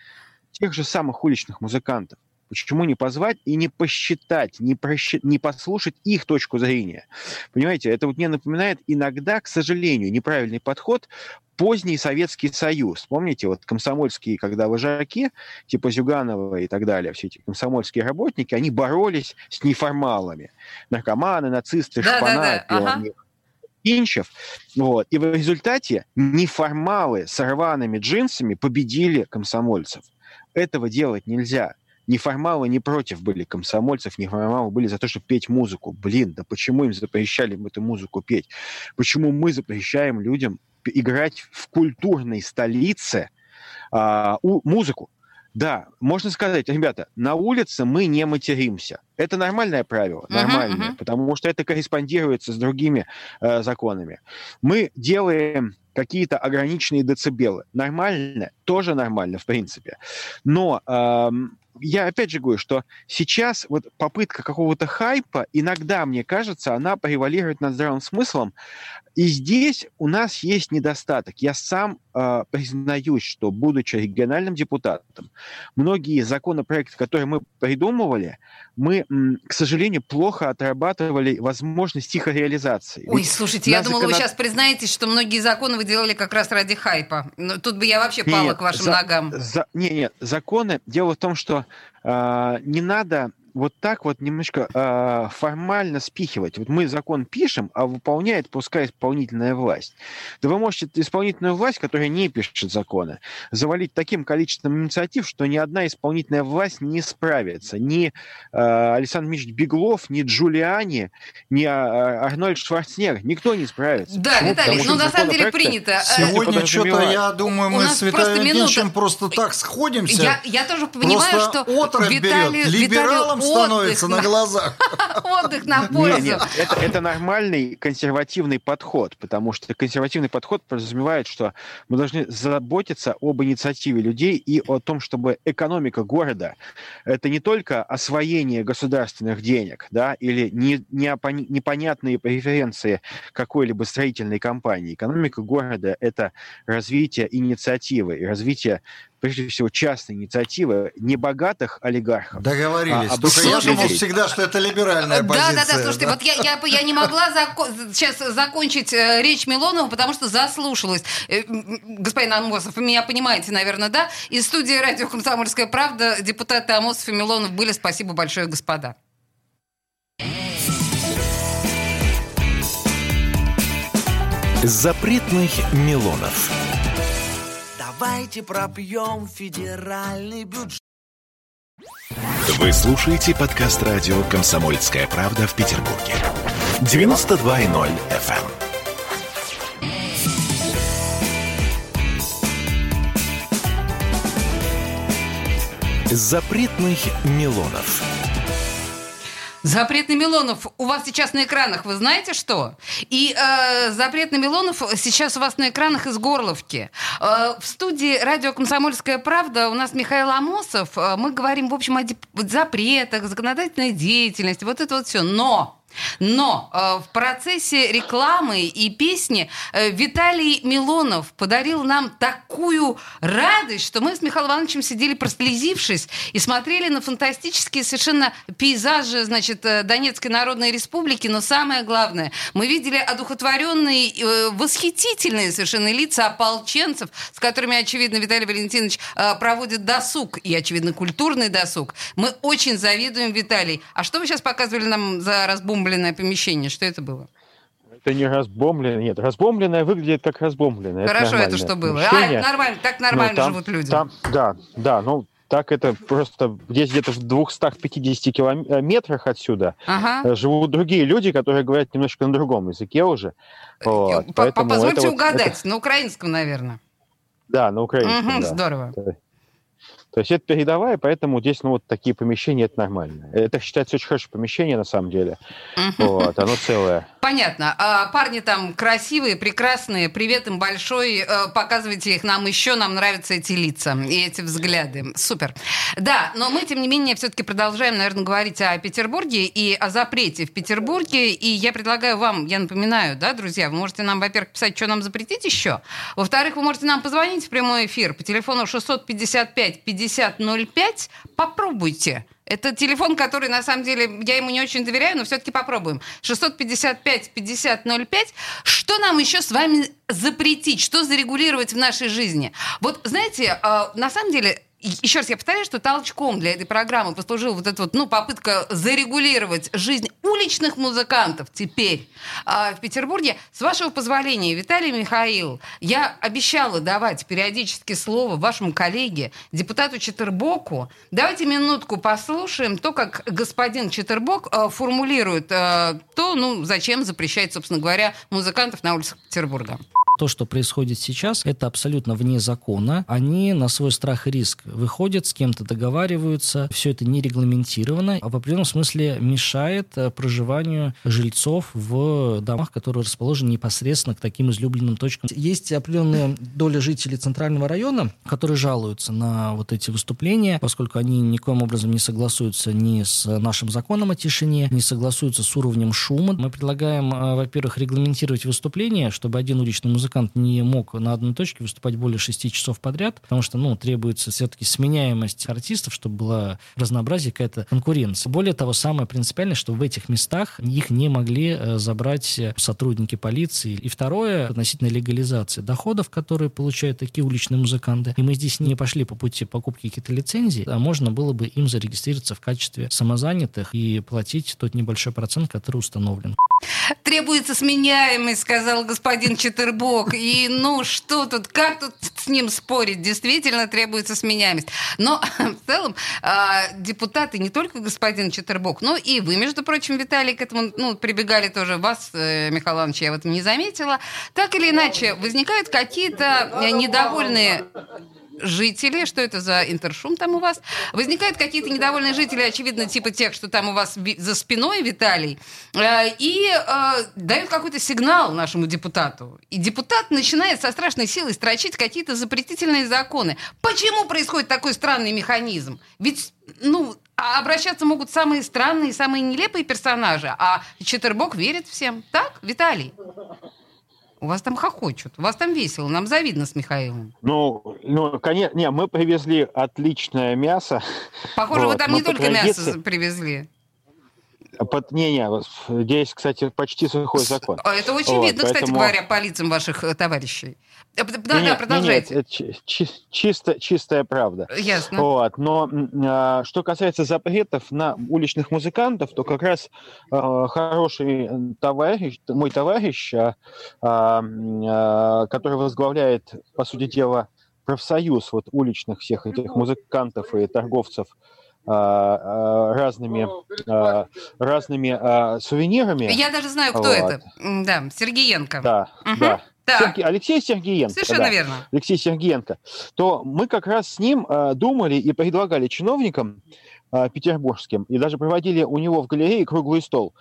тех же самых уличных музыкантов? Почему не позвать и не посчитать, не, просчит, не послушать их точку зрения? Понимаете, это вот мне напоминает иногда, к сожалению, неправильный подход поздний Советский Союз. Помните, вот комсомольские, когда вожаки, типа Зюганова и так далее, все эти комсомольские работники, они боролись с неформалами. Наркоманы, нацисты, Да-да-да, шпана, ага. пионеры. Инчев. Вот. И в результате неформалы с рваными джинсами победили комсомольцев. Этого делать нельзя. Неформалы не против были комсомольцев, неформалы были за то, чтобы петь музыку. Блин, да почему им запрещали эту музыку петь? Почему мы запрещаем людям играть в культурной столице а, у- музыку? Да, можно сказать, ребята, на улице мы не материмся. Это нормальное правило, нормальное, мгм. потому что это корреспондируется с другими э, законами. Мы делаем какие-то ограниченные децибелы. Нормально? Тоже нормально, в принципе. Но эм, я опять же говорю, что сейчас вот попытка какого-то хайпа, иногда, мне кажется, она превалирует над здравым смыслом. И здесь у нас есть недостаток. Я сам э, признаюсь, что, будучи региональным депутатом, многие законопроекты, которые мы придумывали, мы, м, к сожалению, плохо отрабатывали возможность их реализации. Ой, Ведь слушайте, я думала, вы законод- сейчас признаетесь, что многие законы вы делали как раз ради хайпа. Но тут бы я вообще пала нет, к вашим за- ногам. за- не, нет, законы. Дело в том, что не надо вот так вот немножко а, формально спихивать. Вот мы закон пишем, а выполняет пускай исполнительная власть. Да вы можете исполнительную власть, которая не пишет законы, завалить таким количеством инициатив, что ни одна исполнительная власть не справится. Ни а, Александр Мич Беглов, ни Джулиани, ни а, Арнольд Шварценеггер. Никто не справится. Да, Почему? Виталий, ну на самом деле принято. Э, Сегодня что-то, я думаю, мы с Виталием просто просто так сходимся. Я, я тоже понимаю, Просто что берет. Либералом Виталию становится на глазах. Отдых на пользу. не, это, это нормальный консервативный подход, потому что консервативный подход подразумевает, что мы должны заботиться об инициативе людей и о том, чтобы экономика города это не только освоение государственных денег, да, или не, непонятные преференции какой-либо строительной компании. Экономика города это развитие инициативы и развитие прежде всего частной инициативы не богатых олигархов, Договорились. А, Только я думал людей. всегда, что это либеральная Да, позиция. да, да, слушайте, вот я, я, я не могла зако- сейчас закончить э, речь Милонова, потому что заслушалась. Э, господин Амосов, вы меня понимаете, наверное, да? Из студии радио «Комсомольская правда» депутаты Амосов и Милонов были. Спасибо большое, господа. Запретных Милонов. Давайте пропьем федеральный бюджет. Вы слушаете подкаст радио «Комсомольская правда» в Петербурге. 92.0 FM. Запретных Милонов. Запретный Милонов у вас сейчас на экранах, вы знаете что? И э, запретный Милонов сейчас у вас на экранах из Горловки. Э, в студии радио «Комсомольская правда» у нас Михаил Амосов. Э, мы говорим, в общем, о деп- запретах, законодательной деятельности, вот это вот все. Но но э, в процессе рекламы и песни э, Виталий Милонов подарил нам такую радость, что мы с Михаилом Ивановичем сидели прослезившись и смотрели на фантастические совершенно пейзажи, значит, э, Донецкой Народной Республики, но самое главное, мы видели одухотворенные, э, восхитительные совершенно лица ополченцев, с которыми, очевидно, Виталий Валентинович э, проводит досуг, и, очевидно, культурный досуг. Мы очень завидуем Виталий. А что вы сейчас показывали нам за разбомбленное помещение? Что это было? Это не разбомбленное. Нет, разбомбленное выглядит как разбомбленное. Хорошо, это нормальное что было? А, помещение. это нормально, так Ну, нормально там- живут люди. там- да, да, ну так это просто здесь где-то в 250 километрах отсюда Ага. э, живут другие люди, которые говорят немножко на другом языке уже. Вот, По- поэтому Позвольте это вот- угадать, это- на украинском, наверное. да, на украинском, Мгм, да. Здорово. То- есть это передовая, поэтому здесь ну, вот такие помещения, это нормально. Это считается очень хорошее помещение, на самом деле. Вот, оно целое. Понятно. А, парни там красивые, прекрасные. Привет им большой. Э, Показывайте их нам еще. Нам нравятся эти лица и эти взгляды. Супер. Да, но мы, тем не менее, все-таки продолжаем, наверное, говорить о Петербурге и о запрете в Петербурге. И я предлагаю вам, я напоминаю, да, друзья, вы можете нам, во-первых, писать, что нам запретить еще. Во-вторых, вы можете нам позвонить в прямой эфир по телефону 655 5005. Попробуйте. Это телефон, который, на самом деле, я ему не очень доверяю, но все-таки попробуем. 655-5005. Что нам еще с вами запретить? Что зарегулировать в нашей жизни? Вот, знаете, э, на самом деле, еще раз я повторяю, что толчком для этой программы послужила вот эта вот, ну, попытка зарегулировать жизнь уличных музыкантов теперь а, в Петербурге. С вашего позволения, Виталий Михаил, я обещала давать периодически слово вашему коллеге, депутату Четербоку. Давайте минутку послушаем то, как господин Четербок э, формулирует э, то, ну, зачем запрещать, собственно говоря, музыкантов на улицах Петербурга. То, что происходит сейчас, это абсолютно вне закона. Они на свой страх и риск выходят, с кем-то договариваются. Все это не регламентировано, а в определенном смысле мешает э, проживанию жильцов в домах, которые расположены непосредственно к таким излюбленным точкам. Есть определенная доля жителей центрального района, которые жалуются на вот эти выступления, поскольку они никоим образом не согласуются ни с нашим законом о тишине, не согласуются с уровнем шума. Мы предлагаем, э, во-первых, регламентировать выступления, чтобы один уличный музыкант музыкант не мог на одной точке выступать более шести часов подряд, потому что, ну, требуется все-таки сменяемость артистов, чтобы была разнообразие, какая-то конкуренция. Более того, самое принципиальное, что в этих местах их не могли э, забрать сотрудники полиции. И второе, относительно легализации доходов, которые получают такие уличные музыканты. И мы здесь не пошли по пути покупки каких-то лицензий, а можно было бы им зарегистрироваться в качестве самозанятых и платить тот небольшой процент, который установлен. Требуется сменяемость, сказал господин Четербок. И ну что тут, как тут с ним спорить? Действительно требуется сменяемость. Но в целом а, депутаты, не только господин Четербок, но и вы, между прочим, Виталий, к этому ну, прибегали тоже. Вас, э, Михаил Иванович, я в этом не заметила. Так или иначе, возникают какие-то э, недовольные жители, что это за интершум там у вас? Возникают какие-то недовольные жители, очевидно, типа тех, что там у вас за спиной, Виталий, э, и э, дают какой-то сигнал нашему депутату. И депутат начинает со страшной силой строчить какие-то запретительные законы. Почему происходит такой странный механизм? Ведь, ну, а обращаться могут самые странные, самые нелепые персонажи, а Четербок верит всем. Так, Виталий? У вас там хохочут, у вас там весело, нам завидно с Михаилом. Ну, ну конечно, не, мы привезли отличное мясо. Похоже, вот, вы там не только традиции... мясо привезли. Под, не, не, здесь, кстати, почти сухой закон. А это очень вот, видно, поэтому... кстати говоря, по лицам ваших э, товарищей. Да, да, нет, продолжайте. Нет, это чисто, чистая правда. Ясно. Вот, но а, что касается запретов на уличных музыкантов, то как раз а, хороший товарищ, мой товарищ, а, а, который возглавляет, по сути дела, профсоюз вот уличных всех этих музыкантов и торговцев а, а, разными, а, разными сувенирами. Я даже знаю, кто вот. это. Да, Сергеенко. Да, угу. да. Серге... Алексей Сергеенко. Совершенно да, верно. Алексей Сергеенко. То мы как раз с ним думали и предлагали чиновникам петербургским, и даже проводили у него в галерее круглый стол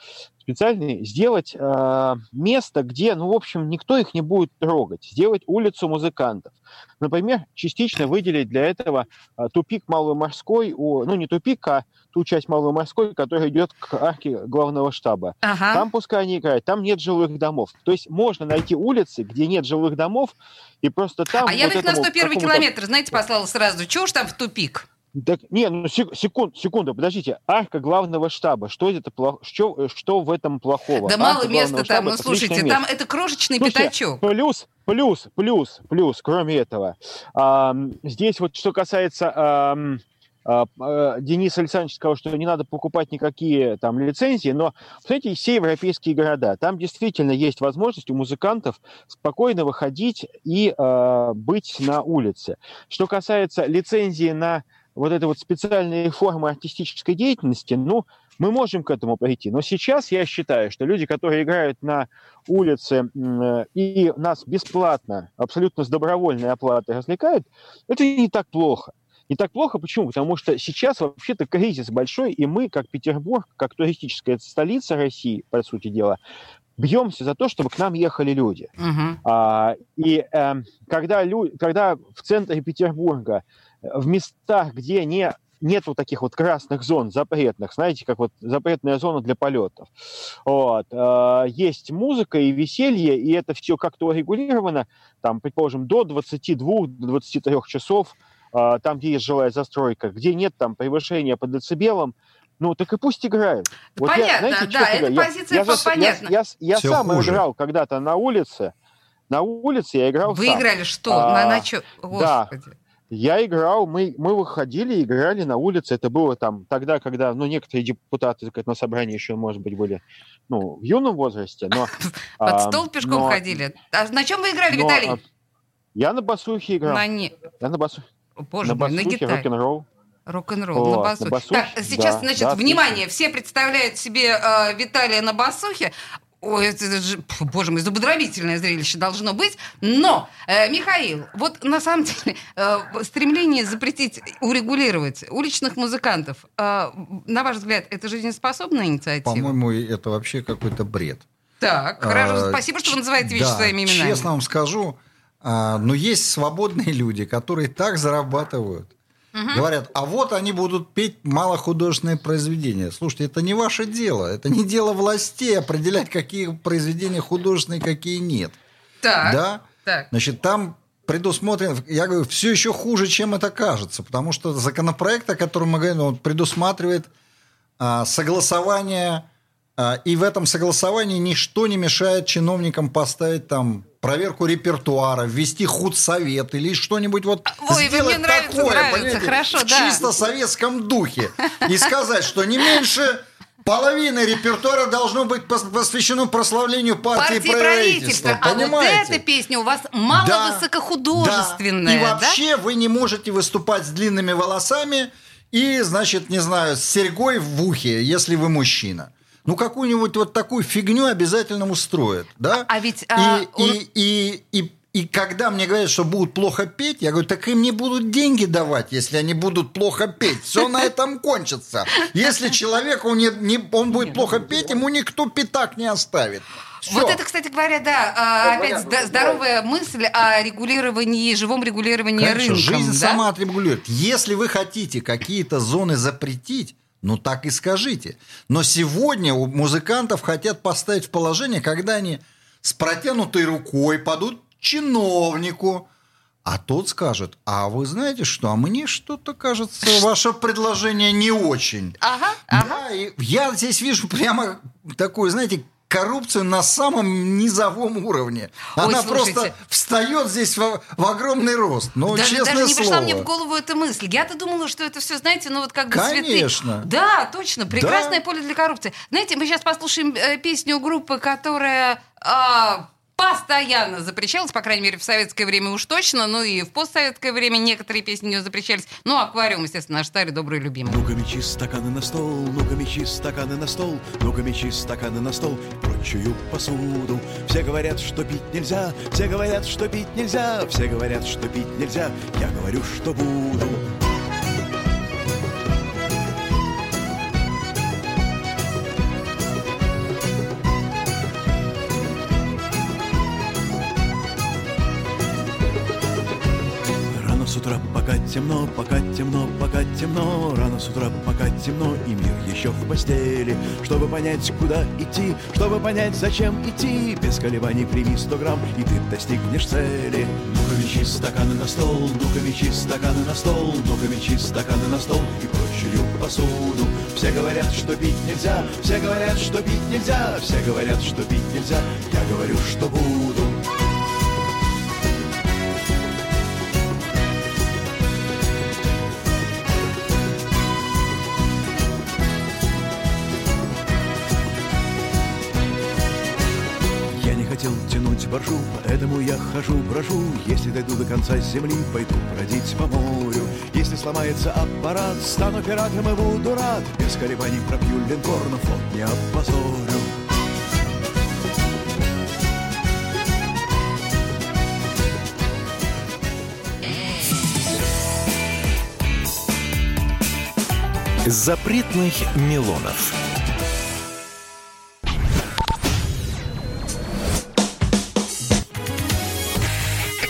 специальный, сделать э, место, где, ну, в общем, никто их не будет трогать, сделать улицу музыкантов. Например, частично выделить для этого э, тупик Маломорской, у, ну, не тупик, а ту часть Маломорской, которая идет к арке главного штаба. Ага. Там пускай они играют, там нет жилых домов. То есть можно найти улицы, где нет жилых домов, и просто там... А вот я их на 101 километр, знаете, послала сразу. Чего ж там в тупик? Так, не, ну секунд, секунду, подождите. Арка главного штаба. Что это плохо? Что, что в этом плохого? Да Арка мало места там. Ну слушайте, место. там это крошечный Слушайте, пятачок. Плюс, плюс, плюс, плюс. Кроме этого, а, здесь вот что касается а, а, Денис Александрович сказал, что не надо покупать никакие там лицензии, но, посмотрите, все европейские города, там действительно есть возможность у музыкантов спокойно выходить и э, быть на улице. Что касается лицензии на вот этой вот специальные формы артистической деятельности, ну, мы можем к этому прийти. Но сейчас я считаю, что люди, которые играют на улице и нас бесплатно, абсолютно с добровольной оплатой развлекают, это не так плохо. Не так плохо, почему? Потому что сейчас вообще-то кризис большой, и мы, как Петербург, как туристическая столица России, по сути дела, бьемся за то, чтобы к нам ехали люди. Uh-huh. А, и э, когда, лю- когда в центре Петербурга в местах, где не нет вот таких вот красных зон запретных, знаете, как вот запретная зона для полетов. Вот. Э, есть музыка и веселье, и это все как-то урегулировано, там, предположим, до 22-23 часов, э, там, где есть жилая застройка, где нет там превышения по децибелам, ну, так и пусть играют. Вот понятно, я, знаете, да, эта я, позиция я, понятна. Я, я, я сам хуже. играл когда-то на улице, на улице я играл Вы сам. играли что? А, на, на что? Да, я играл, мы, мы выходили, играли на улице. Это было там тогда, когда, ну, некоторые депутаты так, на собрании еще, может быть, были, ну, в юном возрасте, но... Под стол пешком ходили. А на чем вы играли, Виталий? Я на басухе играл. На не... Я на басухе. Боже мой, на гитаре. рок-н-ролл. Рок-н-ролл на басухе. На басухе. Так, сейчас, да, значит, да, внимание, все представляют себе э, Виталия на басухе. Ой, это же, боже мой, зубодробительное зрелище должно быть. Но, э, Михаил, вот на самом деле э, стремление запретить, урегулировать уличных музыкантов, э, на ваш взгляд, это жизнеспособная инициатива? По-моему, это вообще какой-то бред. Так, хорошо, А, спасибо, что вы называете вещи да, своими именами. Честно вам скажу, а, но есть свободные люди, которые так зарабатывают. Говорят, а вот они будут петь малохудожественные произведения. Слушайте, это не ваше дело. Это не дело властей определять, какие произведения художественные, какие нет. Так, Да? так. Значит, там предусмотрено, я говорю, все еще хуже, чем это кажется, потому что законопроект, о котором мы говорим, он предусматривает а, согласование, а, и в этом согласовании ничто не мешает чиновникам поставить там проверку репертуара, ввести худсовет или что-нибудь вот Ой, вы- мне сделать нравится, такое, нравится, понимаете, хорошо, в да. чисто советском духе и сказать, что не меньше половины репертуара должно быть пос- посвящено прославлению партии, Партии правительства. правительства. А вот эта песня у вас мало Да, высокохудожественная, да. И да? вообще вы не можете выступать с длинными волосами и, значит, не знаю, с серьгой в ухе, если вы мужчина. Ну, какую-нибудь вот такую фигню обязательно устроят, да? А ведь, а, и, и, и, и, и когда мне говорят, что будут плохо петь, я говорю, так им не будут деньги давать, если они будут плохо петь. Все на этом кончится. Если человеку не, не, он будет плохо петь, ему никто пятак не оставит. Всё. Вот это, кстати говоря, да, а, опять зда- здоровая мысль о регулировании, живом регулировании Конечно, рынком. жизнь да? сама отрегулирует. Если вы хотите какие-то зоны запретить, ну так и скажите. Но сегодня у музыкантов хотят поставить в положение, когда они с протянутой рукой падут чиновнику, а тот скажет, а вы знаете что, а мне что-то кажется, ваше предложение не очень. Ага, ага. Да, и я здесь вижу прямо такую, знаете, коррупцию на самом низовом уровне. Ой, Она слушайте. просто встает здесь в, в огромный рост. Ну, даже, честное даже не пришла слово. мне в голову эта мысль. Я-то думала, что это все, знаете, ну вот как бы цветы. Конечно. Да, точно. Прекрасное Да. поле для коррупции. Знаете, мы сейчас послушаем э, песню группы, которая а, постоянно запрещалась, по крайней мере, в советское время уж точно, ну и в постсоветское время некоторые песни не запрещались. Ну, аквариум, естественно, наш старый добрый любимый. Ну-ка мечи стаканы на стол, ну-ка мечи стаканы на стол, ну-ка мечи стаканы на стол прочую посуду. Все говорят, что пить нельзя, все говорят, что пить нельзя, все говорят, что пить нельзя, я говорю, что буду. Темно, пока темно, пока темно. Рано с утра пока темно и мир еще в постели. Чтобы понять, куда идти, чтобы понять, зачем идти. Без колебаний прими 100 грамм, и ты достигнешь цели. Ну-ка мечи стаканы на стол, ну-ка мечи стаканы на стол. Ну-ка мечи стаканы на стол и прочую посуду. Все говорят, что пить нельзя, все говорят, что пить нельзя Все говорят, что пить нельзя, я говорю, что буду боржу, поэтому я хожу, брожу. Если дойду до конца земли, пойду бродить по морю. Если сломается аппарат, стану пиратом и буду рад. Без колебаний пропью линкор, но флот не опозорю. Запретных Милонов.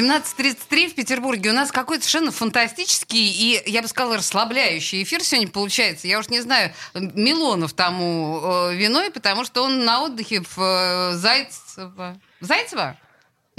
17.33 в Петербурге. У нас какой-то совершенно фантастический и, я бы сказала, расслабляющий эфир сегодня получается. Я уж не знаю, Милонов тому э, виной, потому что он на отдыхе в э, Зайцево. Зайцево?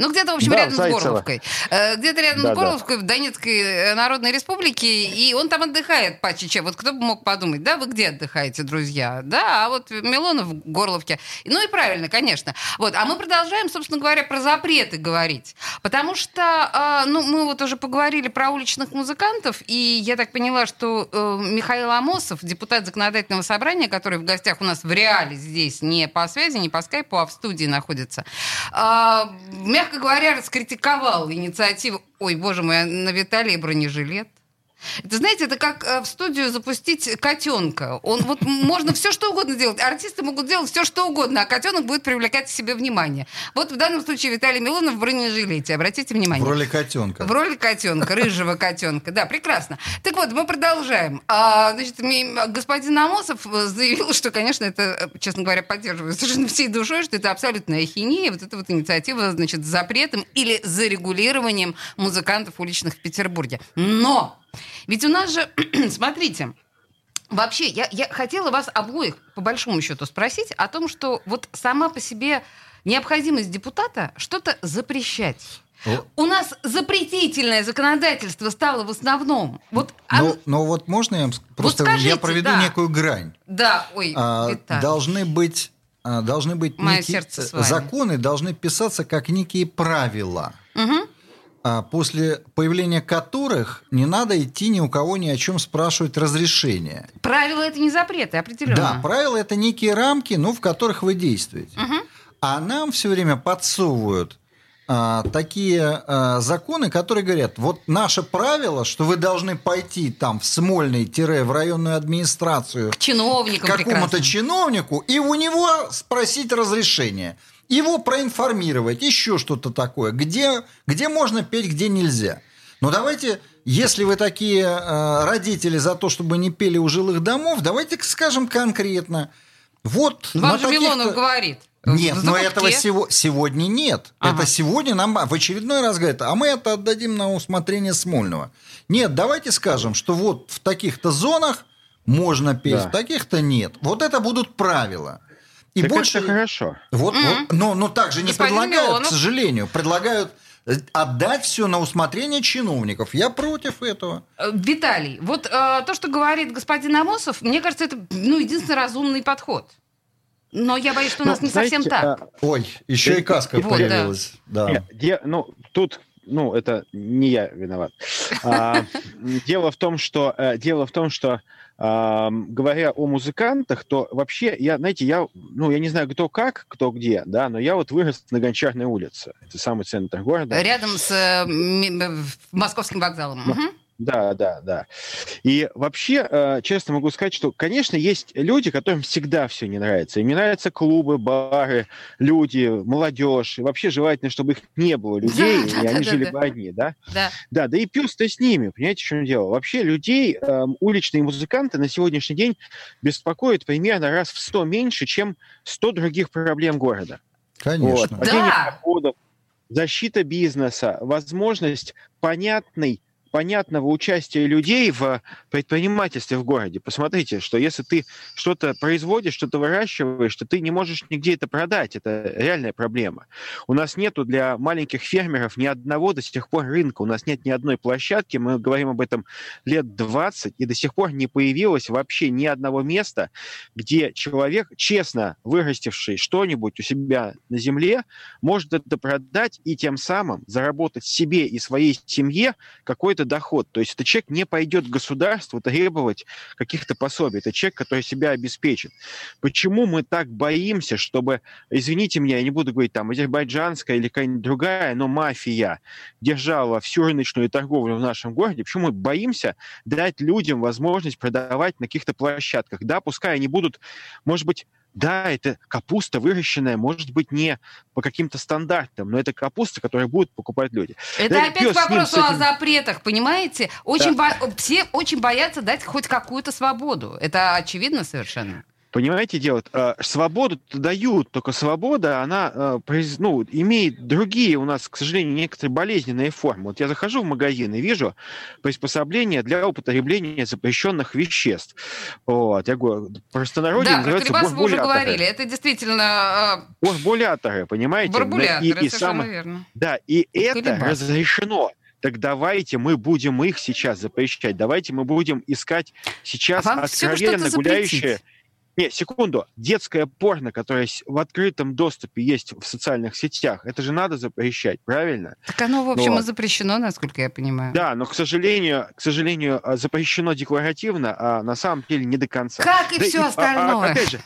Ну, где-то, в общем, Да, рядом Зайцево. с Горловкой. Э, Где-то рядом Да, с да. Горловкой, в Донецкой э, Народной Республике, и он там отдыхает почти. Вот кто бы мог подумать, да, вы где отдыхаете, друзья? Да, а вот Милонов в Горловке. Ну и правильно, конечно. Вот, а мы продолжаем, собственно говоря, про запреты говорить. Потому что, а, ну, мы вот уже поговорили про уличных музыкантов, и я так поняла, что э, Михаил Амосов, депутат законодательного собрания, который в гостях у нас в реале здесь, не по связи, не по скайпу, а в студии находится, а, мягко говоря, раскритиковал инициативу, ой, боже мой, а на Виталии бронежилет. Это, знаете, это как э, в студию запустить котенка. Он вот можно все что угодно делать. Артисты могут делать все что угодно, а котенок будет привлекать к себе внимание. Вот в данном случае Виталий Милонов в бронежилете. Обратите внимание. В роли котенка. В роли котенка, рыжего котенка. Да, прекрасно. Так вот, мы продолжаем. А, значит, господин Амосов э, заявил, что, конечно, это, э, честно говоря, поддерживаю совершенно всей душой, что это абсолютная ахинея. Вот эта вот инициатива, значит, с запретом или зарегулированием музыкантов уличных в Петербурге. Но! Ведь у нас же, смотрите, Вообще, я, я хотела вас обоих, по большому счету, спросить о том, что вот сама по себе необходимость депутата что-то запрещать. О. У нас запретительное законодательство стало в основном. Вот, оно- Но, но вот можно я вам просто скажите, я проведу да. некую грань. да, ой, А, Виталий. должны быть а, должны быть Мое некие- вами. законы должны писаться как некие правила. Мгм. А после появления которых не надо идти ни у кого ни о чем спрашивать разрешения. Правила это не запреты, определенно. Да, правила это некие рамки, ну, в которых вы действуете. А нам все время подсовывают а, такие а, законы, которые говорят, вот наше правило, что вы должны пойти там в Смольный-в районную администрацию К чиновникам к какому-то чиновнику и у него спросить разрешение. Его проинформировать, еще что-то такое. Где, где можно петь, где нельзя. Но давайте, если вы такие э, родители за то, чтобы не пели у жилых домов, давайте скажем конкретно. Вот Вам же Милонов говорит. Нет, но этого сего- сегодня нет. Ага. Это сегодня нам в очередной раз говорят, а мы это отдадим на усмотрение Смольного. Нет, давайте скажем, что вот в таких-то зонах можно петь, Да. в таких-то нет. Вот это будут правила. И Так больше... это хорошо. Вот, Мгм. вот, но, но также не Господин предлагают, Милонов. к сожалению, предлагают э, отдать все на усмотрение чиновников. Я против этого. Э, Виталий, вот э, то, что говорит господин Амосов, мне кажется, это ну, единственный разумный подход. Но я боюсь, что у нас Ну, не совсем знаете, так. а, Ой, еще и каска Вот, появилась. Да. Нет, де- ну, тут, ну, это не я виноват. А, дело в том, что, э, дело в том, что, говоря о музыкантах, то вообще, я, знаете, я, ну, я не знаю, кто как, кто где, да, но я вот вырос на Гончарной улице. Это самый центр города. Рядом с э, м- м- московским вокзалом. Мгм. Да, да, да. И вообще, э, честно могу сказать, что, конечно, есть люди, которым всегда все не нравится. Им не нравятся клубы, бары, люди, молодежь. И вообще желательно, чтобы их не было людей, Да, и да, они да, жили да. бы одни, да? Да. Да, да и пес-то с ними, понимаете, в чем дело? Вообще людей, эм, уличные музыканты на сегодняшний день беспокоят примерно раз в 100 меньше, чем 100 других проблем города. Конечно. Вот. Падение Да. доходов, защита бизнеса, возможность понятной понятного участия людей в предпринимательстве в городе. Посмотрите, что если ты что-то производишь, что-то выращиваешь, то ты не можешь нигде это продать. Это реальная проблема. У нас нету для маленьких фермеров ни одного до сих пор рынка. У нас нет ни одной площадки. Мы говорим об этом лет 20, и до сих пор не появилось вообще ни одного места, где человек, честно вырастивший что-нибудь у себя на земле, может это продать и тем самым заработать себе и своей семье какой-то доход. То есть этот человек не пойдет к государству требовать каких-то пособий. Это человек, который себя обеспечит. Почему мы так боимся, чтобы, извините меня, я не буду говорить там азербайджанская или какая-нибудь другая, но мафия держала всю рыночную торговлю в нашем городе, почему мы боимся дать людям возможность продавать на каких-то площадках? Да, пускай они будут, может быть, да, это капуста выращенная, может быть, не по каким-то стандартам, но это капуста, которую будут покупать люди. Это Да, опять пёс к с ним, этим- о запретах, понимаете? Очень бо- Все очень боятся дать хоть какую-то свободу. Это очевидно совершенно. Понимаете, дело? э, Свободу дают, только свобода, она э, ну, имеет другие у нас, к сожалению, некоторые болезненные формы. Вот я захожу в магазин и вижу приспособления для употребления запрещенных веществ. Вот, я говорю, простонародье Да, называется колебасы вы уже бурбуляторы. говорили. Это действительно Бурбуляторы, понимаете? э, бурбуляторы, И- и совершенно самое- верно. Да, и это Колебасы. разрешено. Так давайте мы будем их сейчас запрещать. Давайте мы будем искать сейчас А откровенно гуляющие... Не, секунду. Детское порно, которое в открытом доступе есть в социальных сетях, это же надо запрещать, правильно? Так оно, в общем, и Вот. запрещено, насколько я понимаю. Да, но, к сожалению, к сожалению, а, запрещено декларативно, а на самом деле не до конца. Как и Да все а- а- остальное. опять же,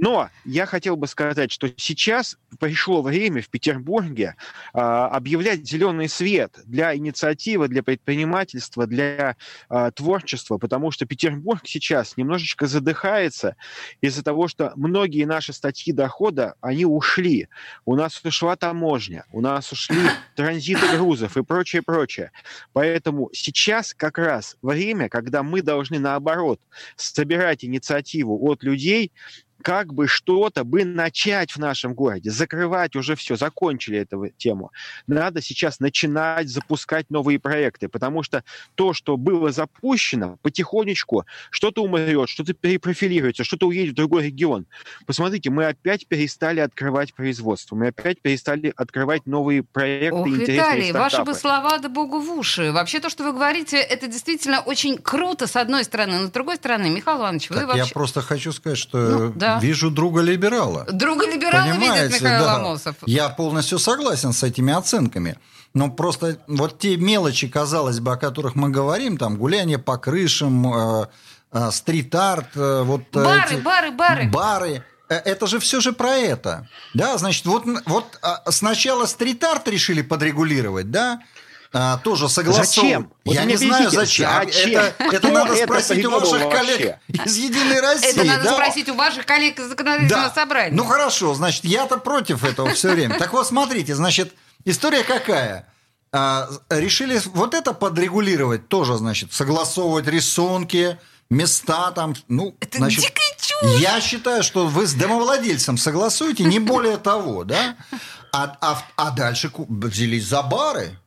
но я хотел бы сказать, что сейчас пришло время в Петербурге а, объявлять зеленый свет для инициативы, для предпринимательства, для а, творчества, потому что Петербург сейчас немножечко задыхается из-за того, что многие наши статьи дохода, они ушли. У нас ушла таможня, у нас ушли транзиты грузов и прочее, прочее. Поэтому сейчас как раз время, когда мы должны, наоборот, собирать инициативу от людей, как бы что-то бы начать в нашем городе, закрывать уже все, закончили эту тему. Надо сейчас начинать запускать новые проекты, потому что то, что было запущено, потихонечку что-то умрет, что-то перепрофилируется, что-то уедет в другой регион. Посмотрите, мы опять перестали открывать производство, мы опять перестали открывать новые проекты, Ох, интересные Виталий, ваши стартапы. бы слова да богу в уши. Вообще то, что вы говорите, это действительно очень круто, с одной стороны, но с другой стороны, Михаил Иванович, вы Так вообще... я просто хочу сказать, что Ну, да. Вижу друга либерала. Друга либерала видит Понимаете, Михаил да. Ломосов. Я полностью согласен с этими оценками. Но просто вот те мелочи, казалось бы, о которых мы говорим, там гуляние по крышам, э, э, стрит-арт, э, вот э, Бары, эти- бары, бары. бары. Э, Это же все же про это. Да, значит, вот, вот а, сначала стрит-арт решили подрегулировать, да? А, тоже согласовывать. Зачем? Вот Я не знаю, объясните, зачем. зачем? Это, это надо это спросить у придумал ваших коллег вообще? из Единой России. Это надо да? спросить у ваших коллег из законодательного Да. собрания. Ну хорошо, значит, я-то против этого все время. Так вот, смотрите, значит, история какая? А, решили вот это подрегулировать тоже, значит, согласовывать рисунки, места там, ну, Это значит, дикая чушь. я считаю, что вы с домовладельцем согласуете, не более того, да? А, а- а дальше взялись за бары.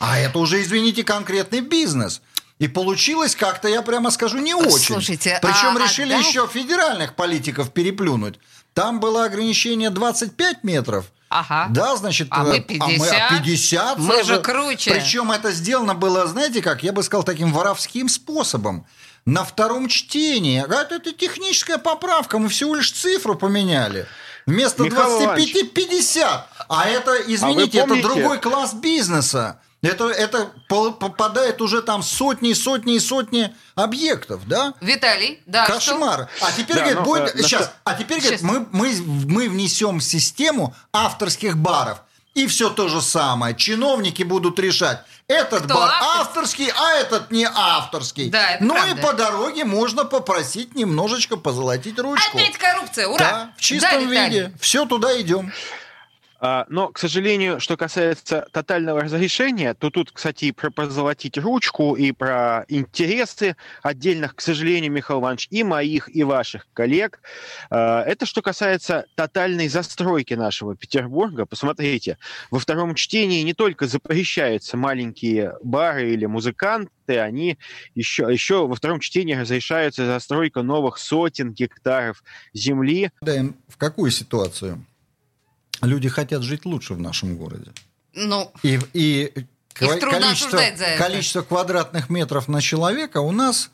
А это уже, извините, конкретный бизнес. И получилось как-то, я прямо скажу, не очень. Слушайте, Причем а- а решили дальше- еще федеральных политиков переплюнуть. Там было ограничение 25 метров. Ага. Да, значит, А мы э, 50? 50 Мы сразу. же круче. Причем это сделано было, знаете как, я бы сказал, таким воровским способом. На втором чтении. А Это, это техническая поправка, мы всего лишь цифру поменяли. Вместо Михаил 25 50. А это, извините, это помните- другой класс бизнеса. Это, это попадает уже там сотни, сотни и сотни объектов, да? Виталий, да, что? Кошмар. А теперь, Да, говорит, ну, будет... э, на сейчас, что- а теперь, Сейчас. говорит, мы, мы, мы внесем систему авторских баров. И все то же самое. Чиновники будут решать, этот Кто бар авторский? авторский, а этот не авторский. Да, это ну правда. и по дороге можно попросить немножечко позолотить ручку. Опять коррупция, ура! Да, в чистом Да, Виталий. виде. Все туда идем. А, Но, к сожалению, что касается тотального разрешения, то тут, кстати, и про позолотить ручку, и про интересы отдельных, к сожалению, Михаил Иванович, и моих, и ваших коллег. А, Это что касается тотальной застройки нашего Петербурга. Посмотрите, во втором чтении не только запрещаются маленькие бары или музыканты, они еще, еще во втором чтении разрешается застройка новых сотен гектаров земли, Даем в какую ситуацию? Люди хотят жить лучше в нашем городе. Ну, И, и ква- трудно количество, за это. количество квадратных метров на человека у нас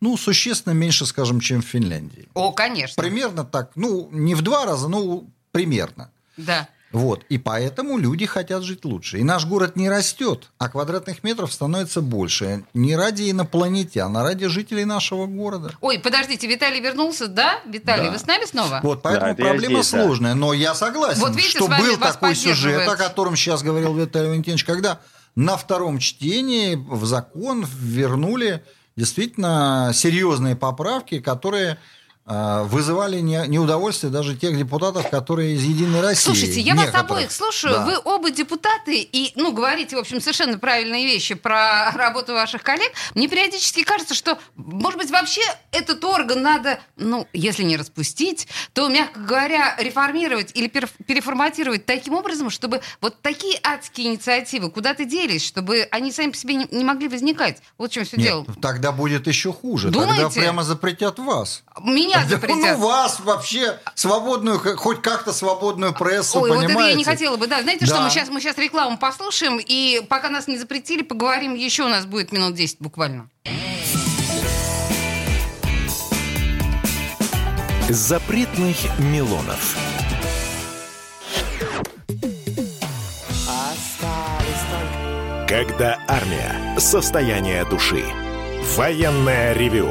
ну, существенно меньше, скажем, чем в Финляндии. о, конечно. Примерно так, ну, не в два раза, но примерно. Да. Вот. И поэтому люди хотят жить лучше. И наш город не растет, а квадратных метров становится больше. Не ради инопланетян, а ради жителей нашего города. Ой, подождите, Виталий вернулся, да? Виталий, Да. вы с нами снова? Вот, поэтому это я проблема здесь, да. сложная. Но я согласен, Вот видите, что был такой сюжет, о котором сейчас говорил Виталий Валентинович, когда на втором чтении в закон вернули действительно серьезные поправки, которые вызывали не- неудовольствие даже тех депутатов, которые из «Единой России». Слушайте, я вас некоторых. обоих слушаю. Да. Вы оба депутаты и, ну, говорите, в общем, совершенно правильные вещи про работу ваших коллег. Мне периодически кажется, что, может быть, вообще этот орган надо, ну, если не распустить, то, мягко говоря, реформировать или пер- переформатировать таким образом, чтобы вот такие адские инициативы куда-то делись, чтобы они сами по себе не, могли возникать. Вот в чем все Нет, дело. тогда будет еще хуже. Тогда Думаете? прямо запретят вас. Меня Да, запретят. Ну, вас вообще свободную, хоть как-то свободную прессу, Ой, вот это я понимаете? не хотела бы. Да, знаете что, Да. мы сейчас, мы сейчас рекламу послушаем, и пока нас не запретили, поговорим еще. У нас будет минут 10 буквально. Запретных Милонов. Когда армия. Состояние души. Военное ревю.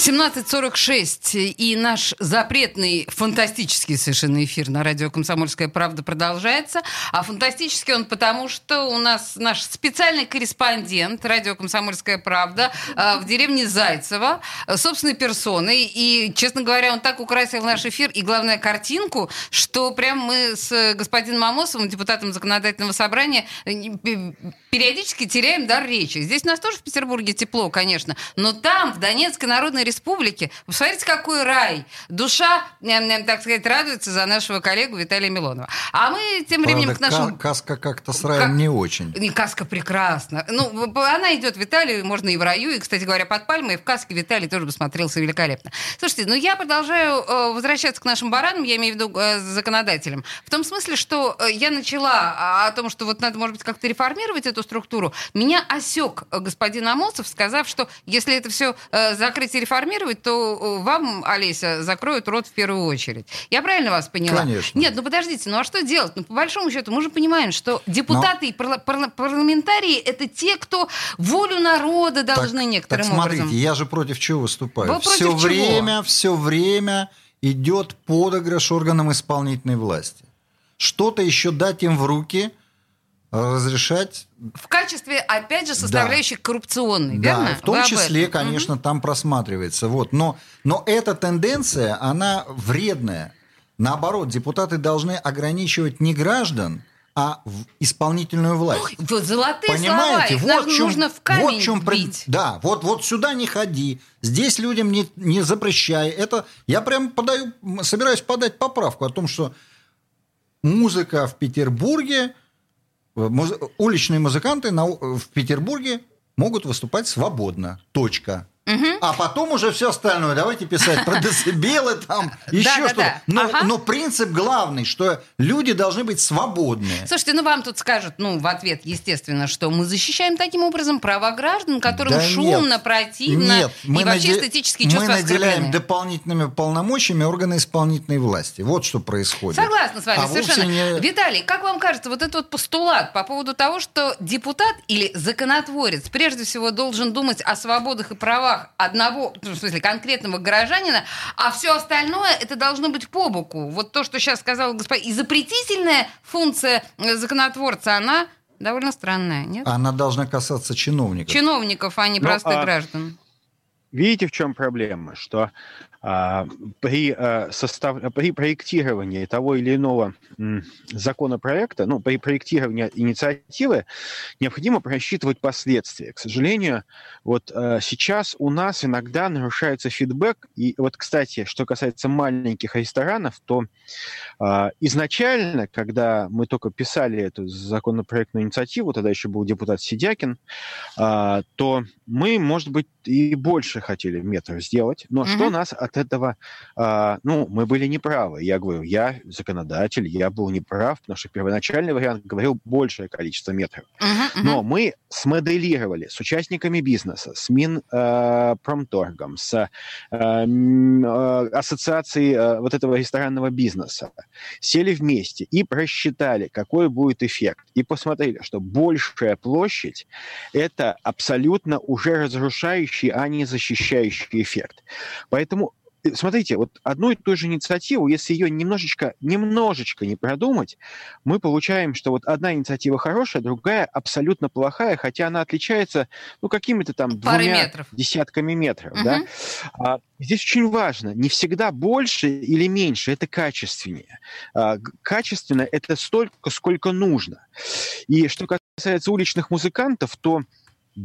17.46, и наш запретный, фантастический совершенно эфир на радио «Комсомольская правда» продолжается. А фантастический он потому, что у нас наш специальный корреспондент радио «Комсомольская правда» э, в деревне Зайцево, э, собственной персоной. И, честно говоря, он так украсил наш эфир и, главное, картинку, что прям мы с господином Амосовым, депутатом законодательного собрания, э, периодически теряем дар речи. Здесь у нас тоже в Петербурге тепло, конечно, но там, в Донецкой Народной Республике, посмотрите, какой рай. Душа, э, э, так сказать, радуется за нашего коллегу Виталия Милонова. А мы тем временем Правда, к нашему... ка- каска как-то с раем Как- не очень. И каска прекрасна. Ну, она идет в Италию, можно и в раю, и, кстати говоря, под пальмой, и в каске Виталий тоже бы смотрелся великолепно. Слушайте, ну я продолжаю э, возвращаться к нашим баранам, я имею в виду э, законодателям. В том смысле, что э, я начала а, о том, что вот надо, может быть, как-то реформировать эту структуру. Меня осек э, господин Амосов, сказав, что если это все закрыть и реформировать, то э, вам, Олеся, закроют рот в первую очередь. Я правильно вас поняла? Конечно. Нет, ну подождите, ну а что делать? Ну, по большому счету, мы же понимаем, что депутаты и парла- парла- парламентарии это те, кто волю народа должны так, некоторым так смотрите, образом. я же против чего выступаю? Вы все чего? время, все время идет подыгрыш органам исполнительной власти. Что-то еще дать им в руки, разрешать В качестве, опять же, составляющей коррупционной, Да, верно? в том Вы числе, конечно, там просматривается. Вот. Но, но эта тенденция, она вредная. Наоборот, депутаты должны ограничивать не граждан, а в исполнительную власть. Вот золотые Понимаете, слова, вот в чем, нужно в камень вот в чем бить. Да, вот, вот сюда не ходи, здесь людям не, не запрещай. Это я прям подаю, собираюсь подать поправку о том, что музыка в Петербурге, уличные музыканты в Петербурге могут выступать свободно. Точка. А потом уже все остальное. Давайте писать про децибелы там, еще что-то. Но, принцип главный, что люди должны быть свободные. Слушайте, ну вам тут скажут, ну, в ответ, естественно, что мы защищаем таким образом права граждан, которым шумно, противно и вообще эстетические чувства Мы наделяем дополнительными полномочиями органы исполнительной власти. Вот что происходит. Согласна с вами, А совершенно. Виталий, как вам кажется, вот этот вот постулат по поводу того, что депутат или законотворец прежде всего должен думать о свободах и правах одного, ну, в смысле, конкретного горожанина, а все остальное это должно быть по боку. Вот то, что сейчас сказал господин... И запретительная функция э, законотворца, она довольно странная, нет? Она должна касаться чиновников. Чиновников, а не Ну, простых а- граждан. Видите, в чем проблема? Что а, при, а, состав... при проектировании того или иного законопроекта, ну, при проектировании инициативы необходимо просчитывать последствия. К сожалению, вот а, сейчас у нас иногда нарушается фидбэк. И вот, кстати, что касается маленьких ресторанов, то изначально, когда мы только писали эту законопроектную инициативу, тогда еще был депутат Сидякин, то мы, может быть, и больше хотели метров сделать, но mm-hmm. что нас от этого... А, ну, мы были неправы. Я говорю, я законодатель, я был неправ, потому что первоначальный вариант говорил большее количество метров. Mm-hmm. Но мы смоделировали с участниками бизнеса, с Минпромторгом, э, с э, э, ассоциацией э, вот этого ресторанного бизнеса, сели вместе и просчитали, какой будет эффект. И посмотрели, что большая площадь – это абсолютно уже разрушающий, а не защищающий эффект. Поэтому Э, смотрите, вот одну и ту же инициативу, если ее немножечко, немножечко не продумать, мы получаем, что вот одна инициатива хорошая, другая абсолютно плохая, хотя она отличается, ну, какими-то там Пары двумя метров. десятками метров, угу. да. А, здесь очень важно, не всегда больше или меньше, это качественнее. А, качественно это столько, сколько нужно. И что касается уличных музыкантов, то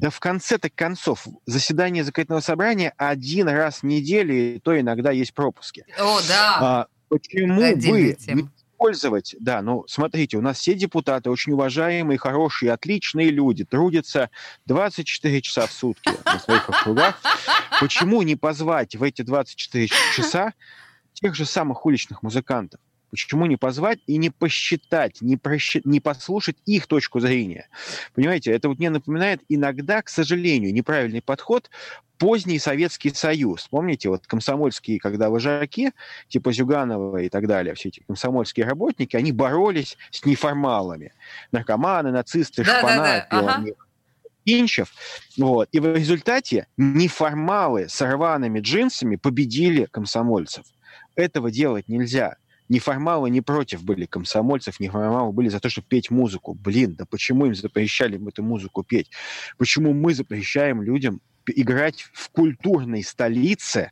да в конце-то концов, заседание законодательного собрания один раз в неделю, и то иногда есть пропуски. О, да. А, почему бы не использовать, да, ну, смотрите, у нас все депутаты очень уважаемые, хорошие, отличные люди, трудятся 24 часа в сутки на своих округах. Почему не позвать в эти 24 часа тех же самых уличных музыкантов? Почему не позвать и не посчитать, не, просчит, не послушать их точку зрения? Понимаете, это вот мне напоминает иногда, к сожалению, неправильный подход поздний Советский Союз. Помните, вот комсомольские, когда вожаки, типа Зюганова и так далее, все эти комсомольские работники, они боролись с неформалами. Наркоманы, нацисты, да, шпана, да, да. Ага. Инчев. Вот. И в результате неформалы с рваными джинсами победили комсомольцев. Этого делать нельзя. Неформалы не против были комсомольцев, неформалы были за то, чтобы петь музыку. Блин, да почему им запрещали эту музыку петь? Почему мы запрещаем людям играть в культурной столице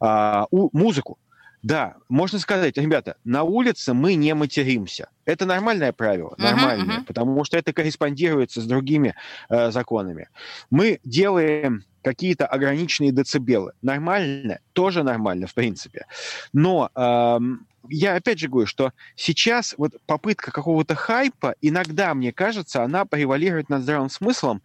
а, у, музыку? Да, можно сказать, ребята, на улице мы не материмся. Это нормальное правило, нормальное, uh-huh, uh-huh. потому что это корреспондируется с другими э, законами. Мы делаем какие-то ограниченные децибелы. Нормально, тоже нормально, в принципе. Но эм, я опять же говорю, что сейчас вот попытка какого-то хайпа, иногда, мне кажется, она превалирует над здравым смыслом.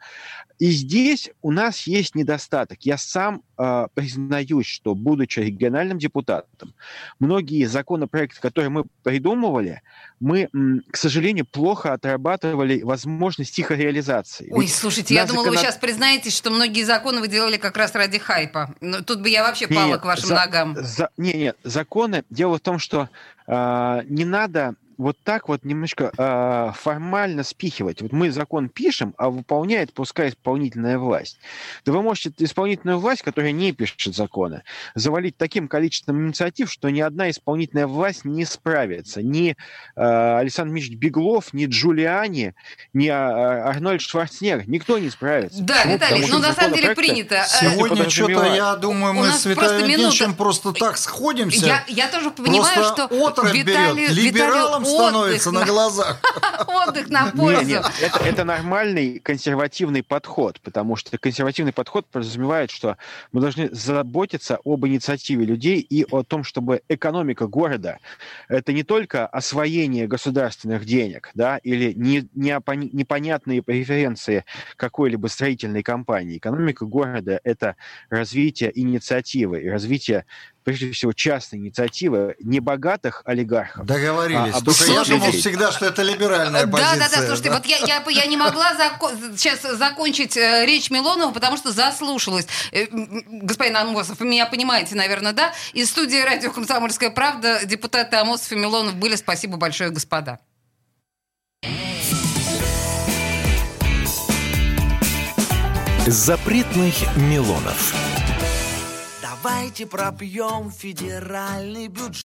И здесь у нас есть недостаток. Я сам э, признаюсь, что, будучи региональным депутатом, многие законопроекты, которые мы придумывали, мы, к сожалению, плохо отрабатывали возможность их реализации. Ой, Ведь слушайте, я думала, законод... вы сейчас признаетесь, что многие законы вы делали как раз ради хайпа. Но тут бы я вообще пала нет, к вашим за, ногам. За, нет, нет, законы... Дело в том, что э, не надо вот так вот немножко э, формально спихивать. Вот мы закон пишем, а выполняет пускай исполнительная власть. Да вы можете исполнительную власть, которая не пишет законы, завалить таким количеством инициатив, что ни одна исполнительная власть не справится. Ни э, Александр Мич Беглов, ни Джулиани, ни э, Арнольд Шварценеггер. Никто не справится. Да, Почему? Виталий, ну на самом деле принято. Сегодня что-то, я думаю, мы с Виталием Евгеньевичем просто так сходимся. Я, я тоже понимаю, просто что Виталий, Либералом становится на глазах. Отдых на пользу. Нет, нет, это, это нормальный консервативный подход, потому что консервативный подход подразумевает, что мы должны заботиться об инициативе людей и о том, чтобы экономика города это не только освоение государственных денег, да, или не, не, непонятные преференции какой-либо строительной компании. Экономика города это развитие инициативы и развитие прежде всего, частной инициативы не богатых олигархов. Договорились. А, Только я думал всегда, что это либеральная позиция. Да, да, да. Слушайте, да? вот я, я, я не могла зако- сейчас закончить э, речь Милонова, потому что заслушалась. Э, господин Амосов, вы меня понимаете, наверное, да? Из студии радио «Комсомольская правда» депутаты Амосов и Милонов были. Спасибо большое, господа. Запретных Милонов. Давайте пропьем федеральный бюджет.